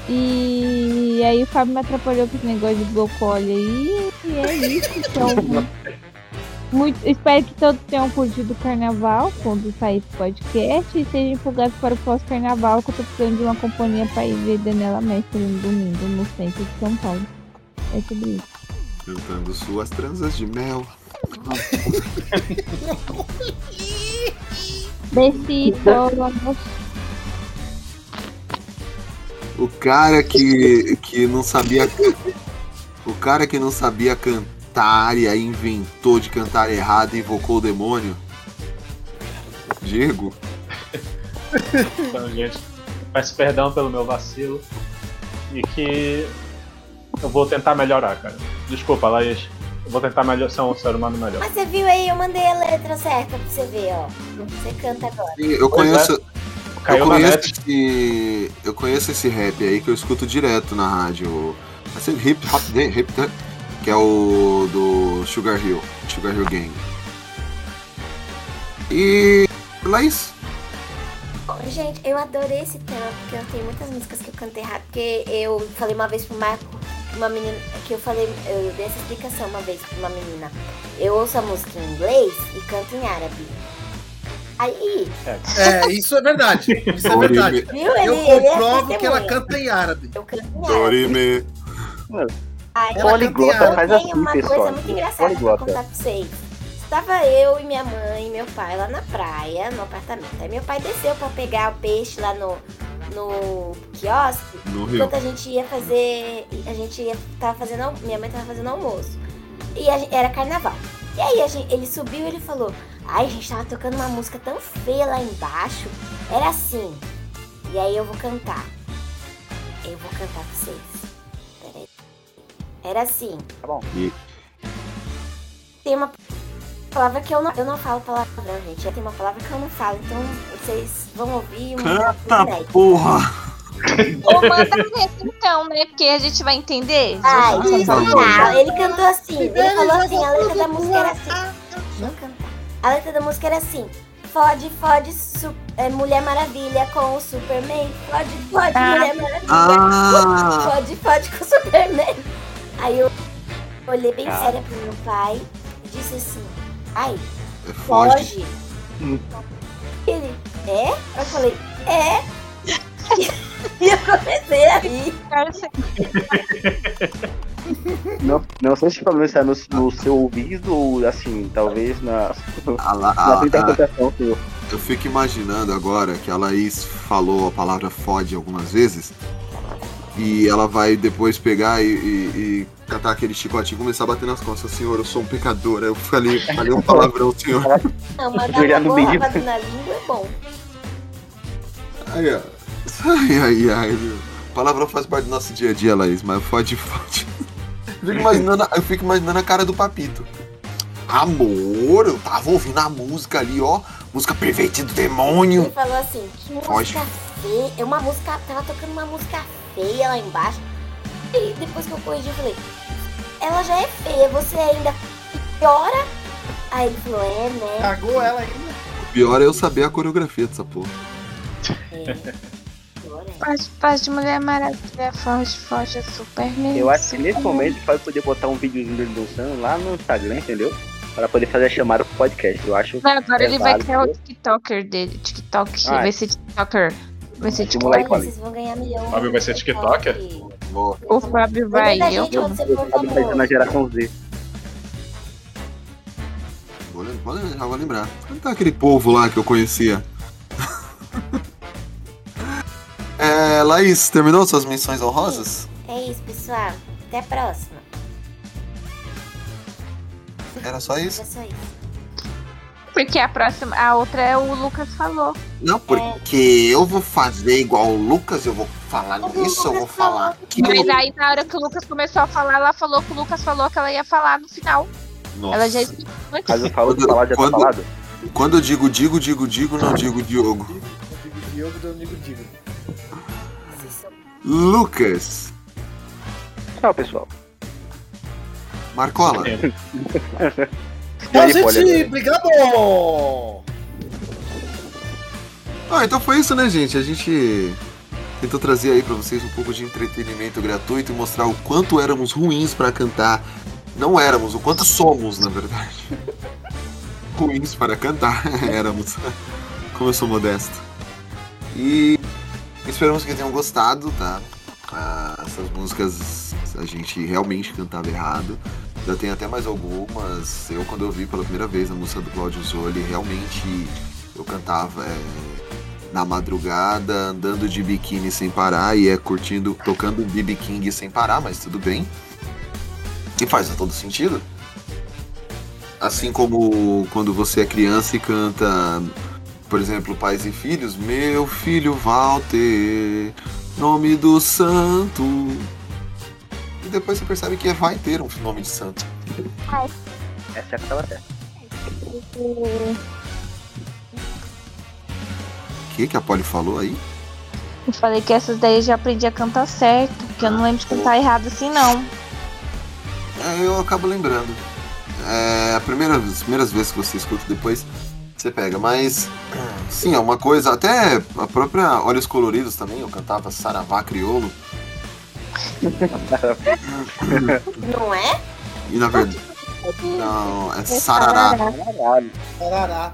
E aí o Fábio me atrapalhou com esse negócio de blocole aí. E é isso. Então, muito, espero que todos tenham curtido o carnaval quando sair esse podcast e sejam empolgados para o pós-carnaval, que eu tô precisando de uma companhia para ir ver Daniela Mestre no domingo no centro de São Paulo. É sobre isso. Cantando suas transas de mel. Besitos. O cara que, que não sabia. O cara que não sabia cantar aí inventou de cantar errado e invocou o demônio. Diego. Então, gente, peço perdão pelo meu vacilo. E que eu vou tentar melhorar, cara. Desculpa, Laís. Eu vou tentar melhor, ser um ser humano melhor. Mas você viu aí, eu mandei a letra certa pra você ver, ó. Você canta agora. Eu conheço. é. Caiu Eu conheço, esse, eu conheço esse rap aí que eu escuto direto na rádio. Esse hip hop, hip hop, que é o do Sugar Hill, Sugar Hill Gang. E Laís, Gente, eu adorei esse tema, porque eu tenho muitas músicas que eu cantei errado, porque eu falei uma vez pro Marco, uma menina, que eu falei, eu dei essa explicação uma vez pra uma menina. Eu ouço a música em inglês e canto em árabe. Aí, É, isso é verdade. Isso é verdade. viu? Eu Ele, ele é comprovo que ela canta em árabe. Eu canto em árabe. Dorime. Aí, Ela Poliglota faz tem assim, uma pessoal. coisa muito engraçada pra Poliglota. contar pra vocês. Estava eu e minha mãe e meu pai lá na praia, no apartamento. Aí meu pai desceu pra pegar o peixe lá no, no quiosque. No Rio. Enquanto a gente ia fazer. A gente ia, tava fazendo. Minha mãe tava fazendo almoço. E a era carnaval. E aí a gente- ele subiu e ele falou: Ai, a gente tava tocando uma música tão feia lá embaixo. Era assim. E aí eu vou cantar. Eu vou cantar pra vocês. Era assim. Tá bom. Tem uma palavra que eu não, eu não falo palavrão, gente. Tem uma palavra que eu não falo, então vocês vão ouvir um Canta, porra! Ou manda essa então, né? Porque a gente vai entender. Ai, tá bom. não. Ele cantou assim. Ele falou assim, a letra da música era assim. Eu cantar. A letra da música era assim. Fode, fode, su- é, Mulher Maravilha com o Superman. Fode, fode, Ah. Mulher Maravilha. Ah! Fode, fode com o Superman. Aí eu olhei bem Ah. séria pro meu pai e disse assim, ai, É foge. foge. Ele, é? Eu falei, é. E eu comecei a rir. Não, não sei se o problema está no, no seu ouvido ou assim, talvez na, A La- na a- a- interpretação sua. eu fico imaginando agora que a Laís falou a palavra fode algumas vezes. E ela vai depois pegar e, e- e catar aquele chicote e começar a bater nas costas. Senhor, eu sou um pecador. Eu falei, falei um palavrão, senhor. Não, mas dar uma na língua é bom. Ai, ai, ai, ai, ai, meu. Palavrão faz parte do nosso dia a dia, Laís, mas fode, fode. Eu fico imaginando, eu fico imaginando a cara do papito. Amor, eu tava ouvindo a música ali, ó. Música pervertida do Ele demônio. falou assim, que música feia. É Uma música, tava tocando uma música feia lá embaixo. E depois que eu corrigi, eu falei, ela já é feia, você ainda piora? Aí ele falou, é, né? Cagou ela ainda. O pior é eu saber a coreografia dessa porra. É. Paz, paz de Mulher Maravilha, forte, forte, é Superman. Eu acho que nesse momento vai poder botar um videozinho dele dançando lá no Instagram, entendeu? Para poder fazer a chamada pro podcast. Eu acho Não, agora ele vai criar o TikToker dele. TikTok. Ah, vai ser TikToker. Vai ser Mas o TikTok. moleque- Olha, vocês vão ganhar milhão. Fábio vai ser tiktoker? Boa. O Fábio vai. Eu gente você for Sabe que vai ser na geração Z. vou, vou já vou lembrar. Cantar aquele povo lá que eu conhecia. é, Laís, terminou suas menções honrosas? É isso, pessoal. Até a próxima. Era só isso? É só isso. Porque a próxima, a outra é o Lucas falou. Não, porque eu vou fazer igual o Lucas, eu vou falar isso, eu vou falar aquilo. Mas aí na hora que o Lucas começou a falar, ela falou que o Lucas falou que ela ia falar no final. Nossa. Ela já explicou antes. Mas eu falo de Quando- falar, já tá quando- falado. Quando eu digo digo, digo, digo, não digo Diogo. Digo Diogo, eu digo Digo. Lucas, Tchau, pessoal. Marcola. E Poli, gente. Obrigado! Ah, então foi isso, né, gente? A gente tentou trazer aí pra vocês um pouco de entretenimento gratuito e mostrar o quanto éramos ruins pra cantar. Não éramos, o quanto somos, na verdade. ruins para cantar, éramos. Como eu sou modesto. E esperamos que tenham gostado, tá? Ah, essas músicas a gente realmente cantava errado. Já tem até mais algumas. Eu, quando eu vi pela primeira vez a música do Claudio Zoli, realmente eu cantava é, na madrugada, andando de biquíni sem parar e é curtindo, tocando BB King sem parar, mas tudo bem. E faz todo sentido. Assim como quando você é criança e canta, por exemplo, Pais e Filhos, meu filho Walter, nome do santo. E depois você percebe que vai ter um nome de santo. Essa é aquela terra. O que, que a Polly falou aí? Eu falei que essas daí eu já aprendi a cantar certo. Que eu não lembro de cantar errado assim, não. É, eu acabo lembrando. É, a primeira, as primeiras vezes que você escuta, depois você pega. Mas, sim, é uma coisa. Até a própria Olhos Coloridos também, eu cantava Saravá Criolo. Não é? E na verdade. Não, é Sarará. Caralho. Tarará.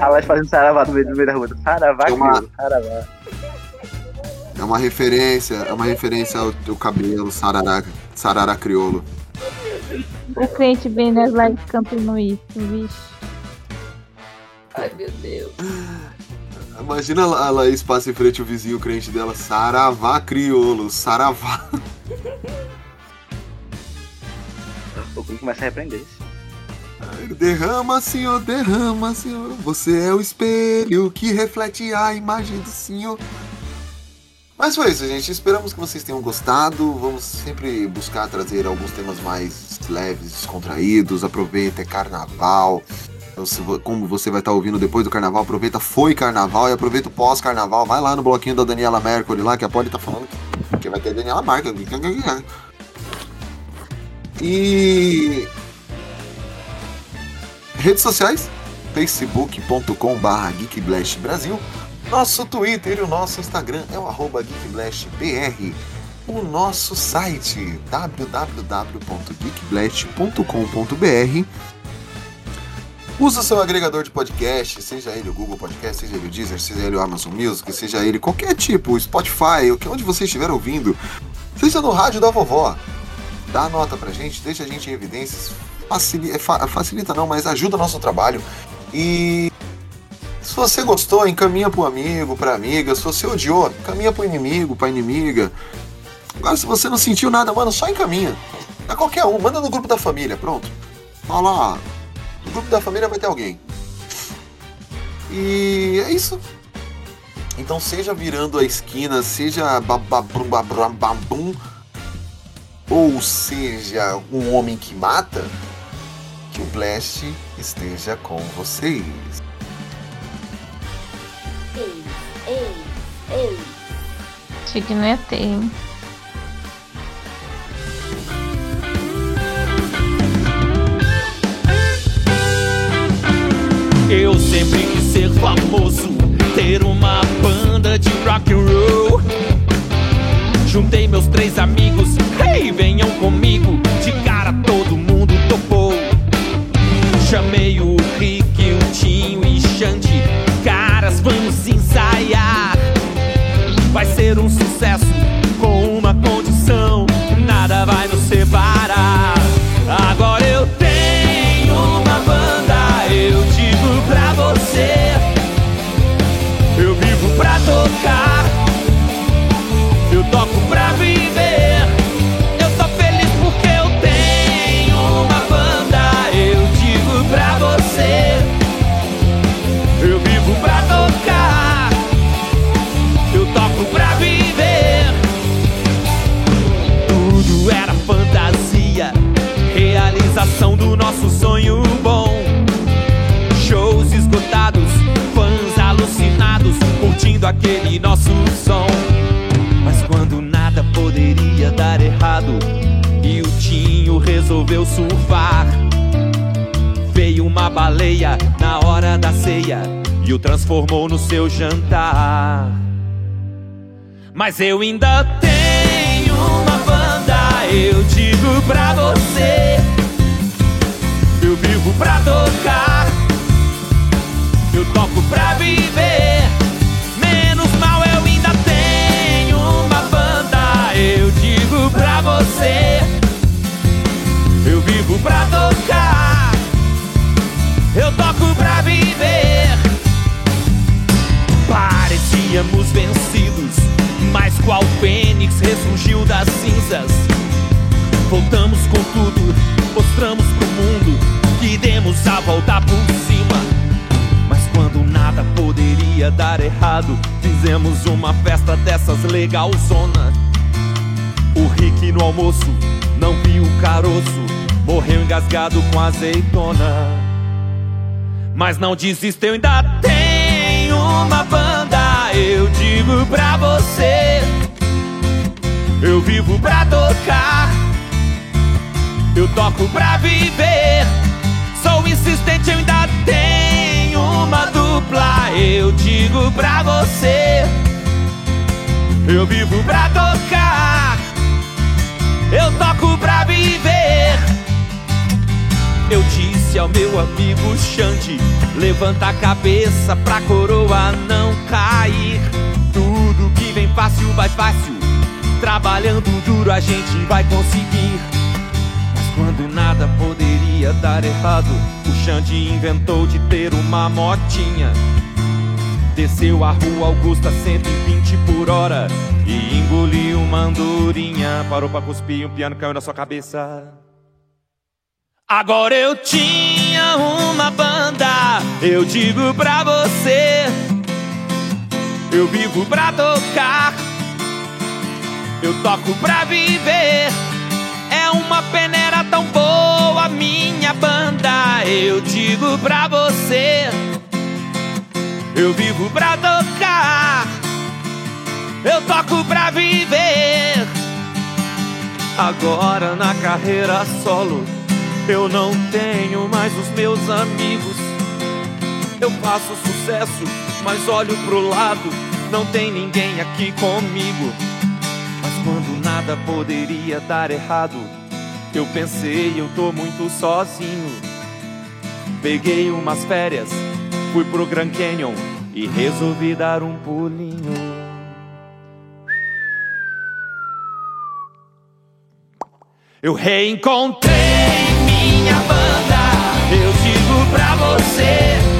A Laís fazendo saravá no meio, no meio da rua. Saravá, É uma- crioulo, saravá. É uma referência, é uma referência ao teu cabelo, Sarará, Sarará Criolo. O cliente vem nas lives cantando isso, vixe. Ai, meu Deus. Imagina a Laís passa em frente o vizinho crente dela, Saravá Criolo, Saravá. O Queen começa a repreender isso. Derrama, senhor, derrama, senhor. Você é o espelho que reflete a imagem do senhor. Mas foi isso, gente. Esperamos que vocês tenham gostado. Vamos sempre buscar trazer alguns temas mais leves, descontraídos. Aproveita, é carnaval. Então, Como você vai estar ouvindo depois do carnaval, aproveita, foi carnaval e aproveita o pós-carnaval. Vai lá no bloquinho da Daniela Mercury lá, que a Polly tá falando que, vai ter Daniela Mercury. E Redes sociais, facebook.com.br geekblastbrasil. Nosso Twitter e o nosso Instagram é o geekblastbr. O nosso site www.geekblast.com.br. Usa o seu agregador de podcast, seja ele o Google Podcast, seja ele o Deezer, seja ele o Amazon Music, seja ele qualquer tipo, Spotify, o que onde você estiver ouvindo. Seja no rádio da vovó. Dá nota pra gente, deixa a gente em evidências, facilita, facilita não, mas ajuda o nosso trabalho. E se você gostou, encaminha pro amigo, pra amiga. Se você odiou, encaminha pro inimigo, pra inimiga. Agora, se você não sentiu nada, mano, só encaminha. A qualquer um, manda no grupo da família, pronto. Fala, no grupo da família vai ter alguém. E é isso. Então, seja virando a esquina, seja bababum, bababum, babum, ou seja, um homem que mata, que o Blast esteja com vocês. Ei, ei, ei. Achei que não ia ter, hein? Eu sempre quis ser famoso, ter uma banda de rock and roll. Juntei meus três amigos, hey, venham comigo. De cara todo mundo topou. Chamei o Rick, o Tinho e Xande. Caras, vamos ensaiar. Vai ser um sucesso com uma condição: nada vai nos separar. Curtindo aquele nosso som. Mas quando nada poderia dar errado, e o Tinho resolveu surfar. Veio uma baleia na hora da ceia e o transformou no seu jantar. Mas eu ainda tenho uma banda, eu digo pra você. Eu vivo pra tocar, eu toco pra viver. Pra tocar, eu toco pra viver. Parecíamos vencidos, mas qual fênix ressurgiu das cinzas? Voltamos com tudo, mostramos pro mundo que demos a volta por cima. Mas quando nada poderia dar errado, fizemos uma festa dessas legalzona. O Rick no almoço não viu o caroço, morreu engasgado com azeitona. Mas não desista, eu ainda tenho uma banda, eu digo pra você. Eu vivo pra tocar, eu toco pra viver. Sou insistente, eu ainda tenho uma dupla, eu digo pra você. Eu vivo pra tocar, eu toco pra viver. Eu disse ao meu amigo Xande: Levanta a cabeça pra coroa não cair. Tudo que vem fácil vai fácil. Trabalhando duro a gente vai conseguir. Mas quando nada poderia dar errado, o Xande inventou de ter uma motinha. Desceu a rua Augusta 120 por hora e engoliu uma andorinha. Parou pra cuspir um piano caiu na sua cabeça. Agora eu tinha uma banda, eu digo pra você. Eu vivo pra tocar, eu toco pra viver. É uma peneira tão boa, minha banda, eu digo pra você. Eu vivo pra tocar, eu toco pra viver. Agora na carreira solo. Eu não tenho mais os meus amigos. Eu faço sucesso, mas olho pro lado, não tem ninguém aqui comigo. Mas quando nada poderia dar errado, eu pensei, eu tô muito sozinho. Peguei umas férias, fui pro Grand Canyon e resolvi dar um pulinho. Eu reencontrei minha banda, eu digo pra você.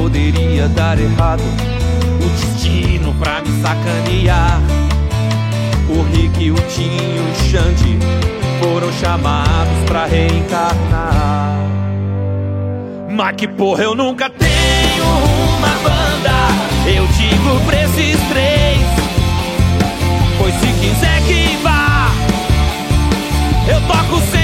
Poderia dar errado, o destino pra me sacanear. O Rick, o Tinho, o Xande foram chamados pra reencarnar. Mas que porra, eu nunca tenho uma banda. Eu digo pra esses três. Pois se quiser que vá, eu toco sem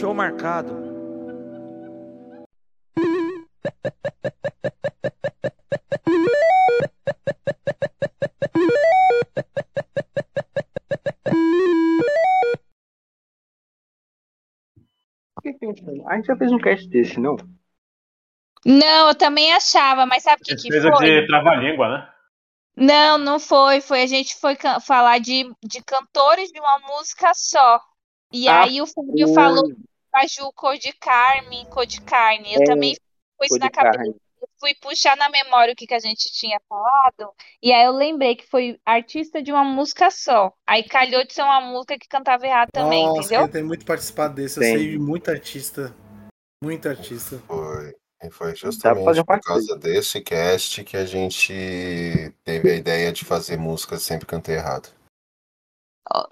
show marcado. A gente já fez um cast desse, não? Não, eu também achava, mas sabe o que, que Precisa foi? de trava-língua, né? Não, não foi. Foi a gente foi falar de, de cantores de uma música só. E Ah, aí o Fabinho foi. falou a Ju cor de carne, cor de carne. Eu É, também fui com isso na cabeça. carne. Eu fui puxar na memória o que, que a gente tinha falado. E aí eu lembrei que foi artista de uma música só. Aí calhou de ser uma música que cantava errado também, Nossa, entendeu? queria ter muito participado desse. Eu Tem. sei de muito artista. Muito artista. Foi. E foi Dá pra justamente por causa desse cast que a gente teve a ideia de fazer música sempre cantei errado.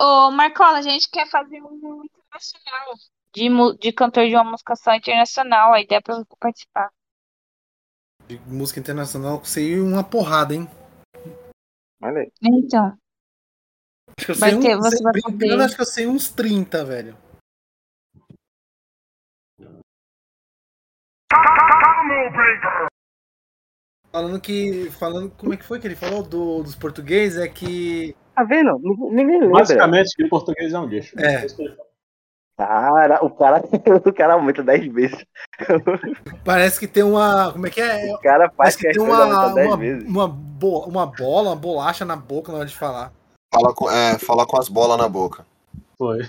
Ô, ô, Marcola, a gente quer fazer um internacional. De, de cantor de uma música só internacional. A ideia é pra você participar. De música internacional, sei uma porrada, hein? Olha aí. Então. Acho que eu Vai sei ter- uns, você sem vai brincando, poder. acho que eu sei uns 30, velho. Falando que. Falando. Como é que foi que ele falou do, dos portugueses? É que. Tá vendo? Ninguém lembra. Basicamente, que o português é um lixo. É. Que. Cara, o cara, o cara aumenta 10 vezes. Parece que tem uma. Como é que é? O cara faz Parece que tem questão de uma, aumentar 10 uma, uma, bo- uma bola, uma bolacha na boca na hora de falar. Fala com, é, fala com as bolas na boca. Foi.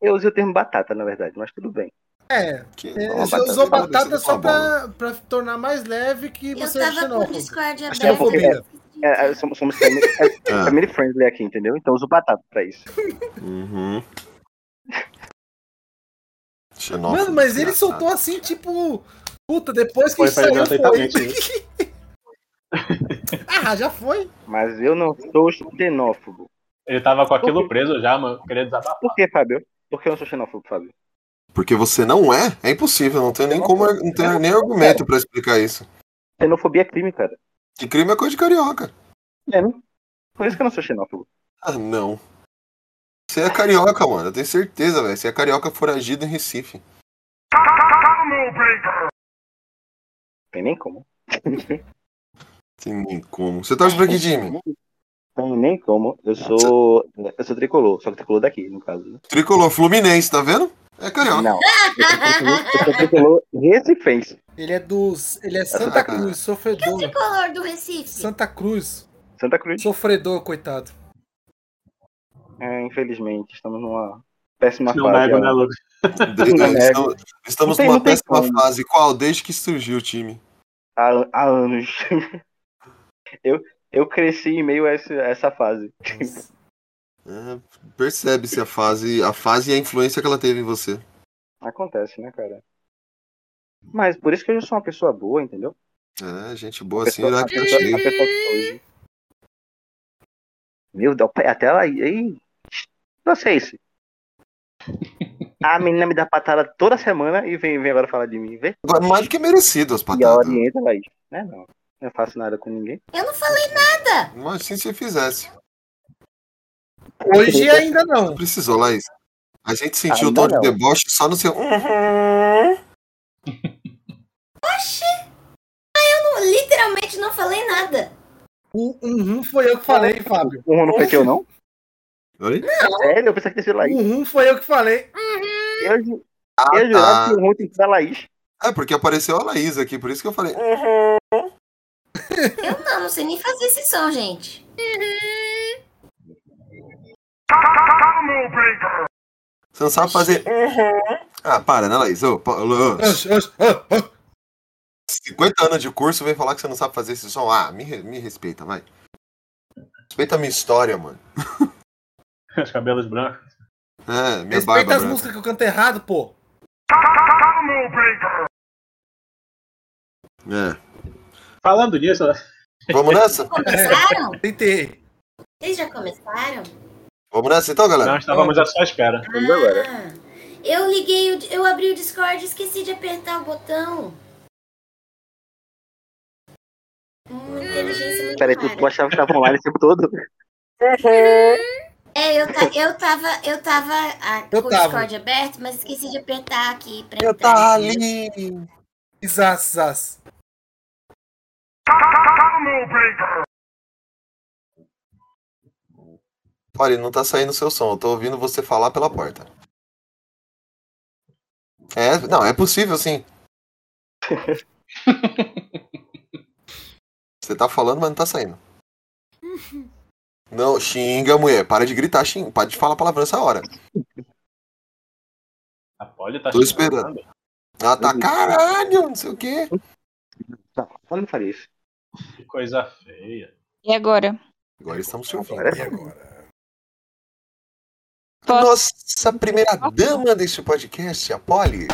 Eu usei o termo batata, na verdade, mas tudo bem. É, Que é, você batata usou batata só pra, pra tornar mais leve que Eu você é tava com. Discord xenofobia. É, é, somos, somos family, é, Ah. family friendly aqui, entendeu? Então uso batata pra isso. Uhum. Xenófobo, Mano, mas ele soltou assim, tipo. Puta, depois que Foi saiu foi. ah, já foi. Mas eu não sou xenófobo. Ele tava com aquilo preso já, mano. Queria desabafar. Por que, Fábio? Por que eu não sou xenófobo, Fábio? Porque você não é? É impossível, não tem nem como, não tem nem argumento pra explicar isso. Xenofobia é crime, cara. Que crime é coisa de carioca. É, né? Por isso que eu não sou xenófobo. Ah, não. Você é carioca, mano. Eu tenho certeza, velho. Você é carioca foragido em Recife. Tem nem como. Tem nem como. Você torce pra que time? Tem nem como. Eu sou. Eu sou tricolor, só que tricolor daqui, no caso. né? Tricolor Fluminense, tá vendo? É carioca. Não. Eu sou tricolor, recifense. Ele é dos. Ele é Santa Cruz, sofredor. Tricolor do Recife. Santa Cruz. Santa Cruz. Sofredor, coitado. É, infelizmente, estamos numa péssima Não fase. nego, né. Lucas? Desde- Não nego. estamos estamos tem- numa péssima como. fase. Qual? Desde que surgiu o time. há, há anos. eu, eu cresci em meio a essa, a essa fase. É, Percebe-se a fase, a fase e a influência que ela teve em você. Acontece, né, cara? Mas por isso que eu sou uma pessoa boa, entendeu? É, gente boa assim, pessoa- irá a pessoa- a pessoa hoje- Meu Deus, até lá aí. Vocês. A menina me dá patada toda semana e vem, vem agora falar de mim, vê? Agora, mais do que merecido as E a patadas. orienta, Laís. Né, não. Não faço nada com ninguém. Eu não falei nada. Mas se você fizesse. Hoje ainda não. Não precisou, Laís. A gente sentiu o Ainda tom de não. deboche só no seu. Uhum. Oxi. Ah, eu não, literalmente não falei nada. O uhum foi eu que falei, Fábio. O Ron não foi teu, não? Oi? Sério, eu pensei que tinha sido Laís. Uhum foi eu que falei. Eu, ju- Ah, eu jurava tá. que o Ron tem que ser a Laís. É, porque apareceu a Laís aqui, por isso que eu falei. "Uhum." Eu não, não sei nem fazer esse som, gente. Você não sabe fazer. "Uhum." Ah, para, né, Laís? Ô, pa- ô, Oxe, oxe, ô, ô. 50 anos de curso vem falar que você não sabe fazer esse som. Ah, me, me respeita, vai. Respeita a minha história, mano. Os cabelos brancos. É, minha Respeita barba as branca. músicas que eu canto errado, pô. É. Falando nisso, Vamos nessa? Começaram? Tentei. Vocês já começaram? Vamos nessa então, galera? nós estávamos à sua espera. Vamos agora. Ah, eu liguei, o, eu abri o Discord e esqueci de apertar o botão. Hum, inteligência Peraí, tu, tu achava que tava online esse tempo todo? É, eu, ta- eu tava, eu tava ah, Eu com o tava. Discord aberto, mas esqueci de apertar aqui pra Eu entrar. tava ali. Zaz, zaz. Olha, não tá saindo seu som. Eu tô ouvindo você falar pela porta. É, não, é possível sim. Você tá falando, mas não tá saindo. Não, xinga, mulher. Para de gritar, xinga. Para de falar palavrão essa hora. A Polly tá Tô esperando. Ela tá caralho, não sei o quê. Tá, eu não faria isso. Que coisa feia. E agora? Agora estamos te ouvindo. Agora E é agora? Nossa primeira dama deste podcast, a Polly.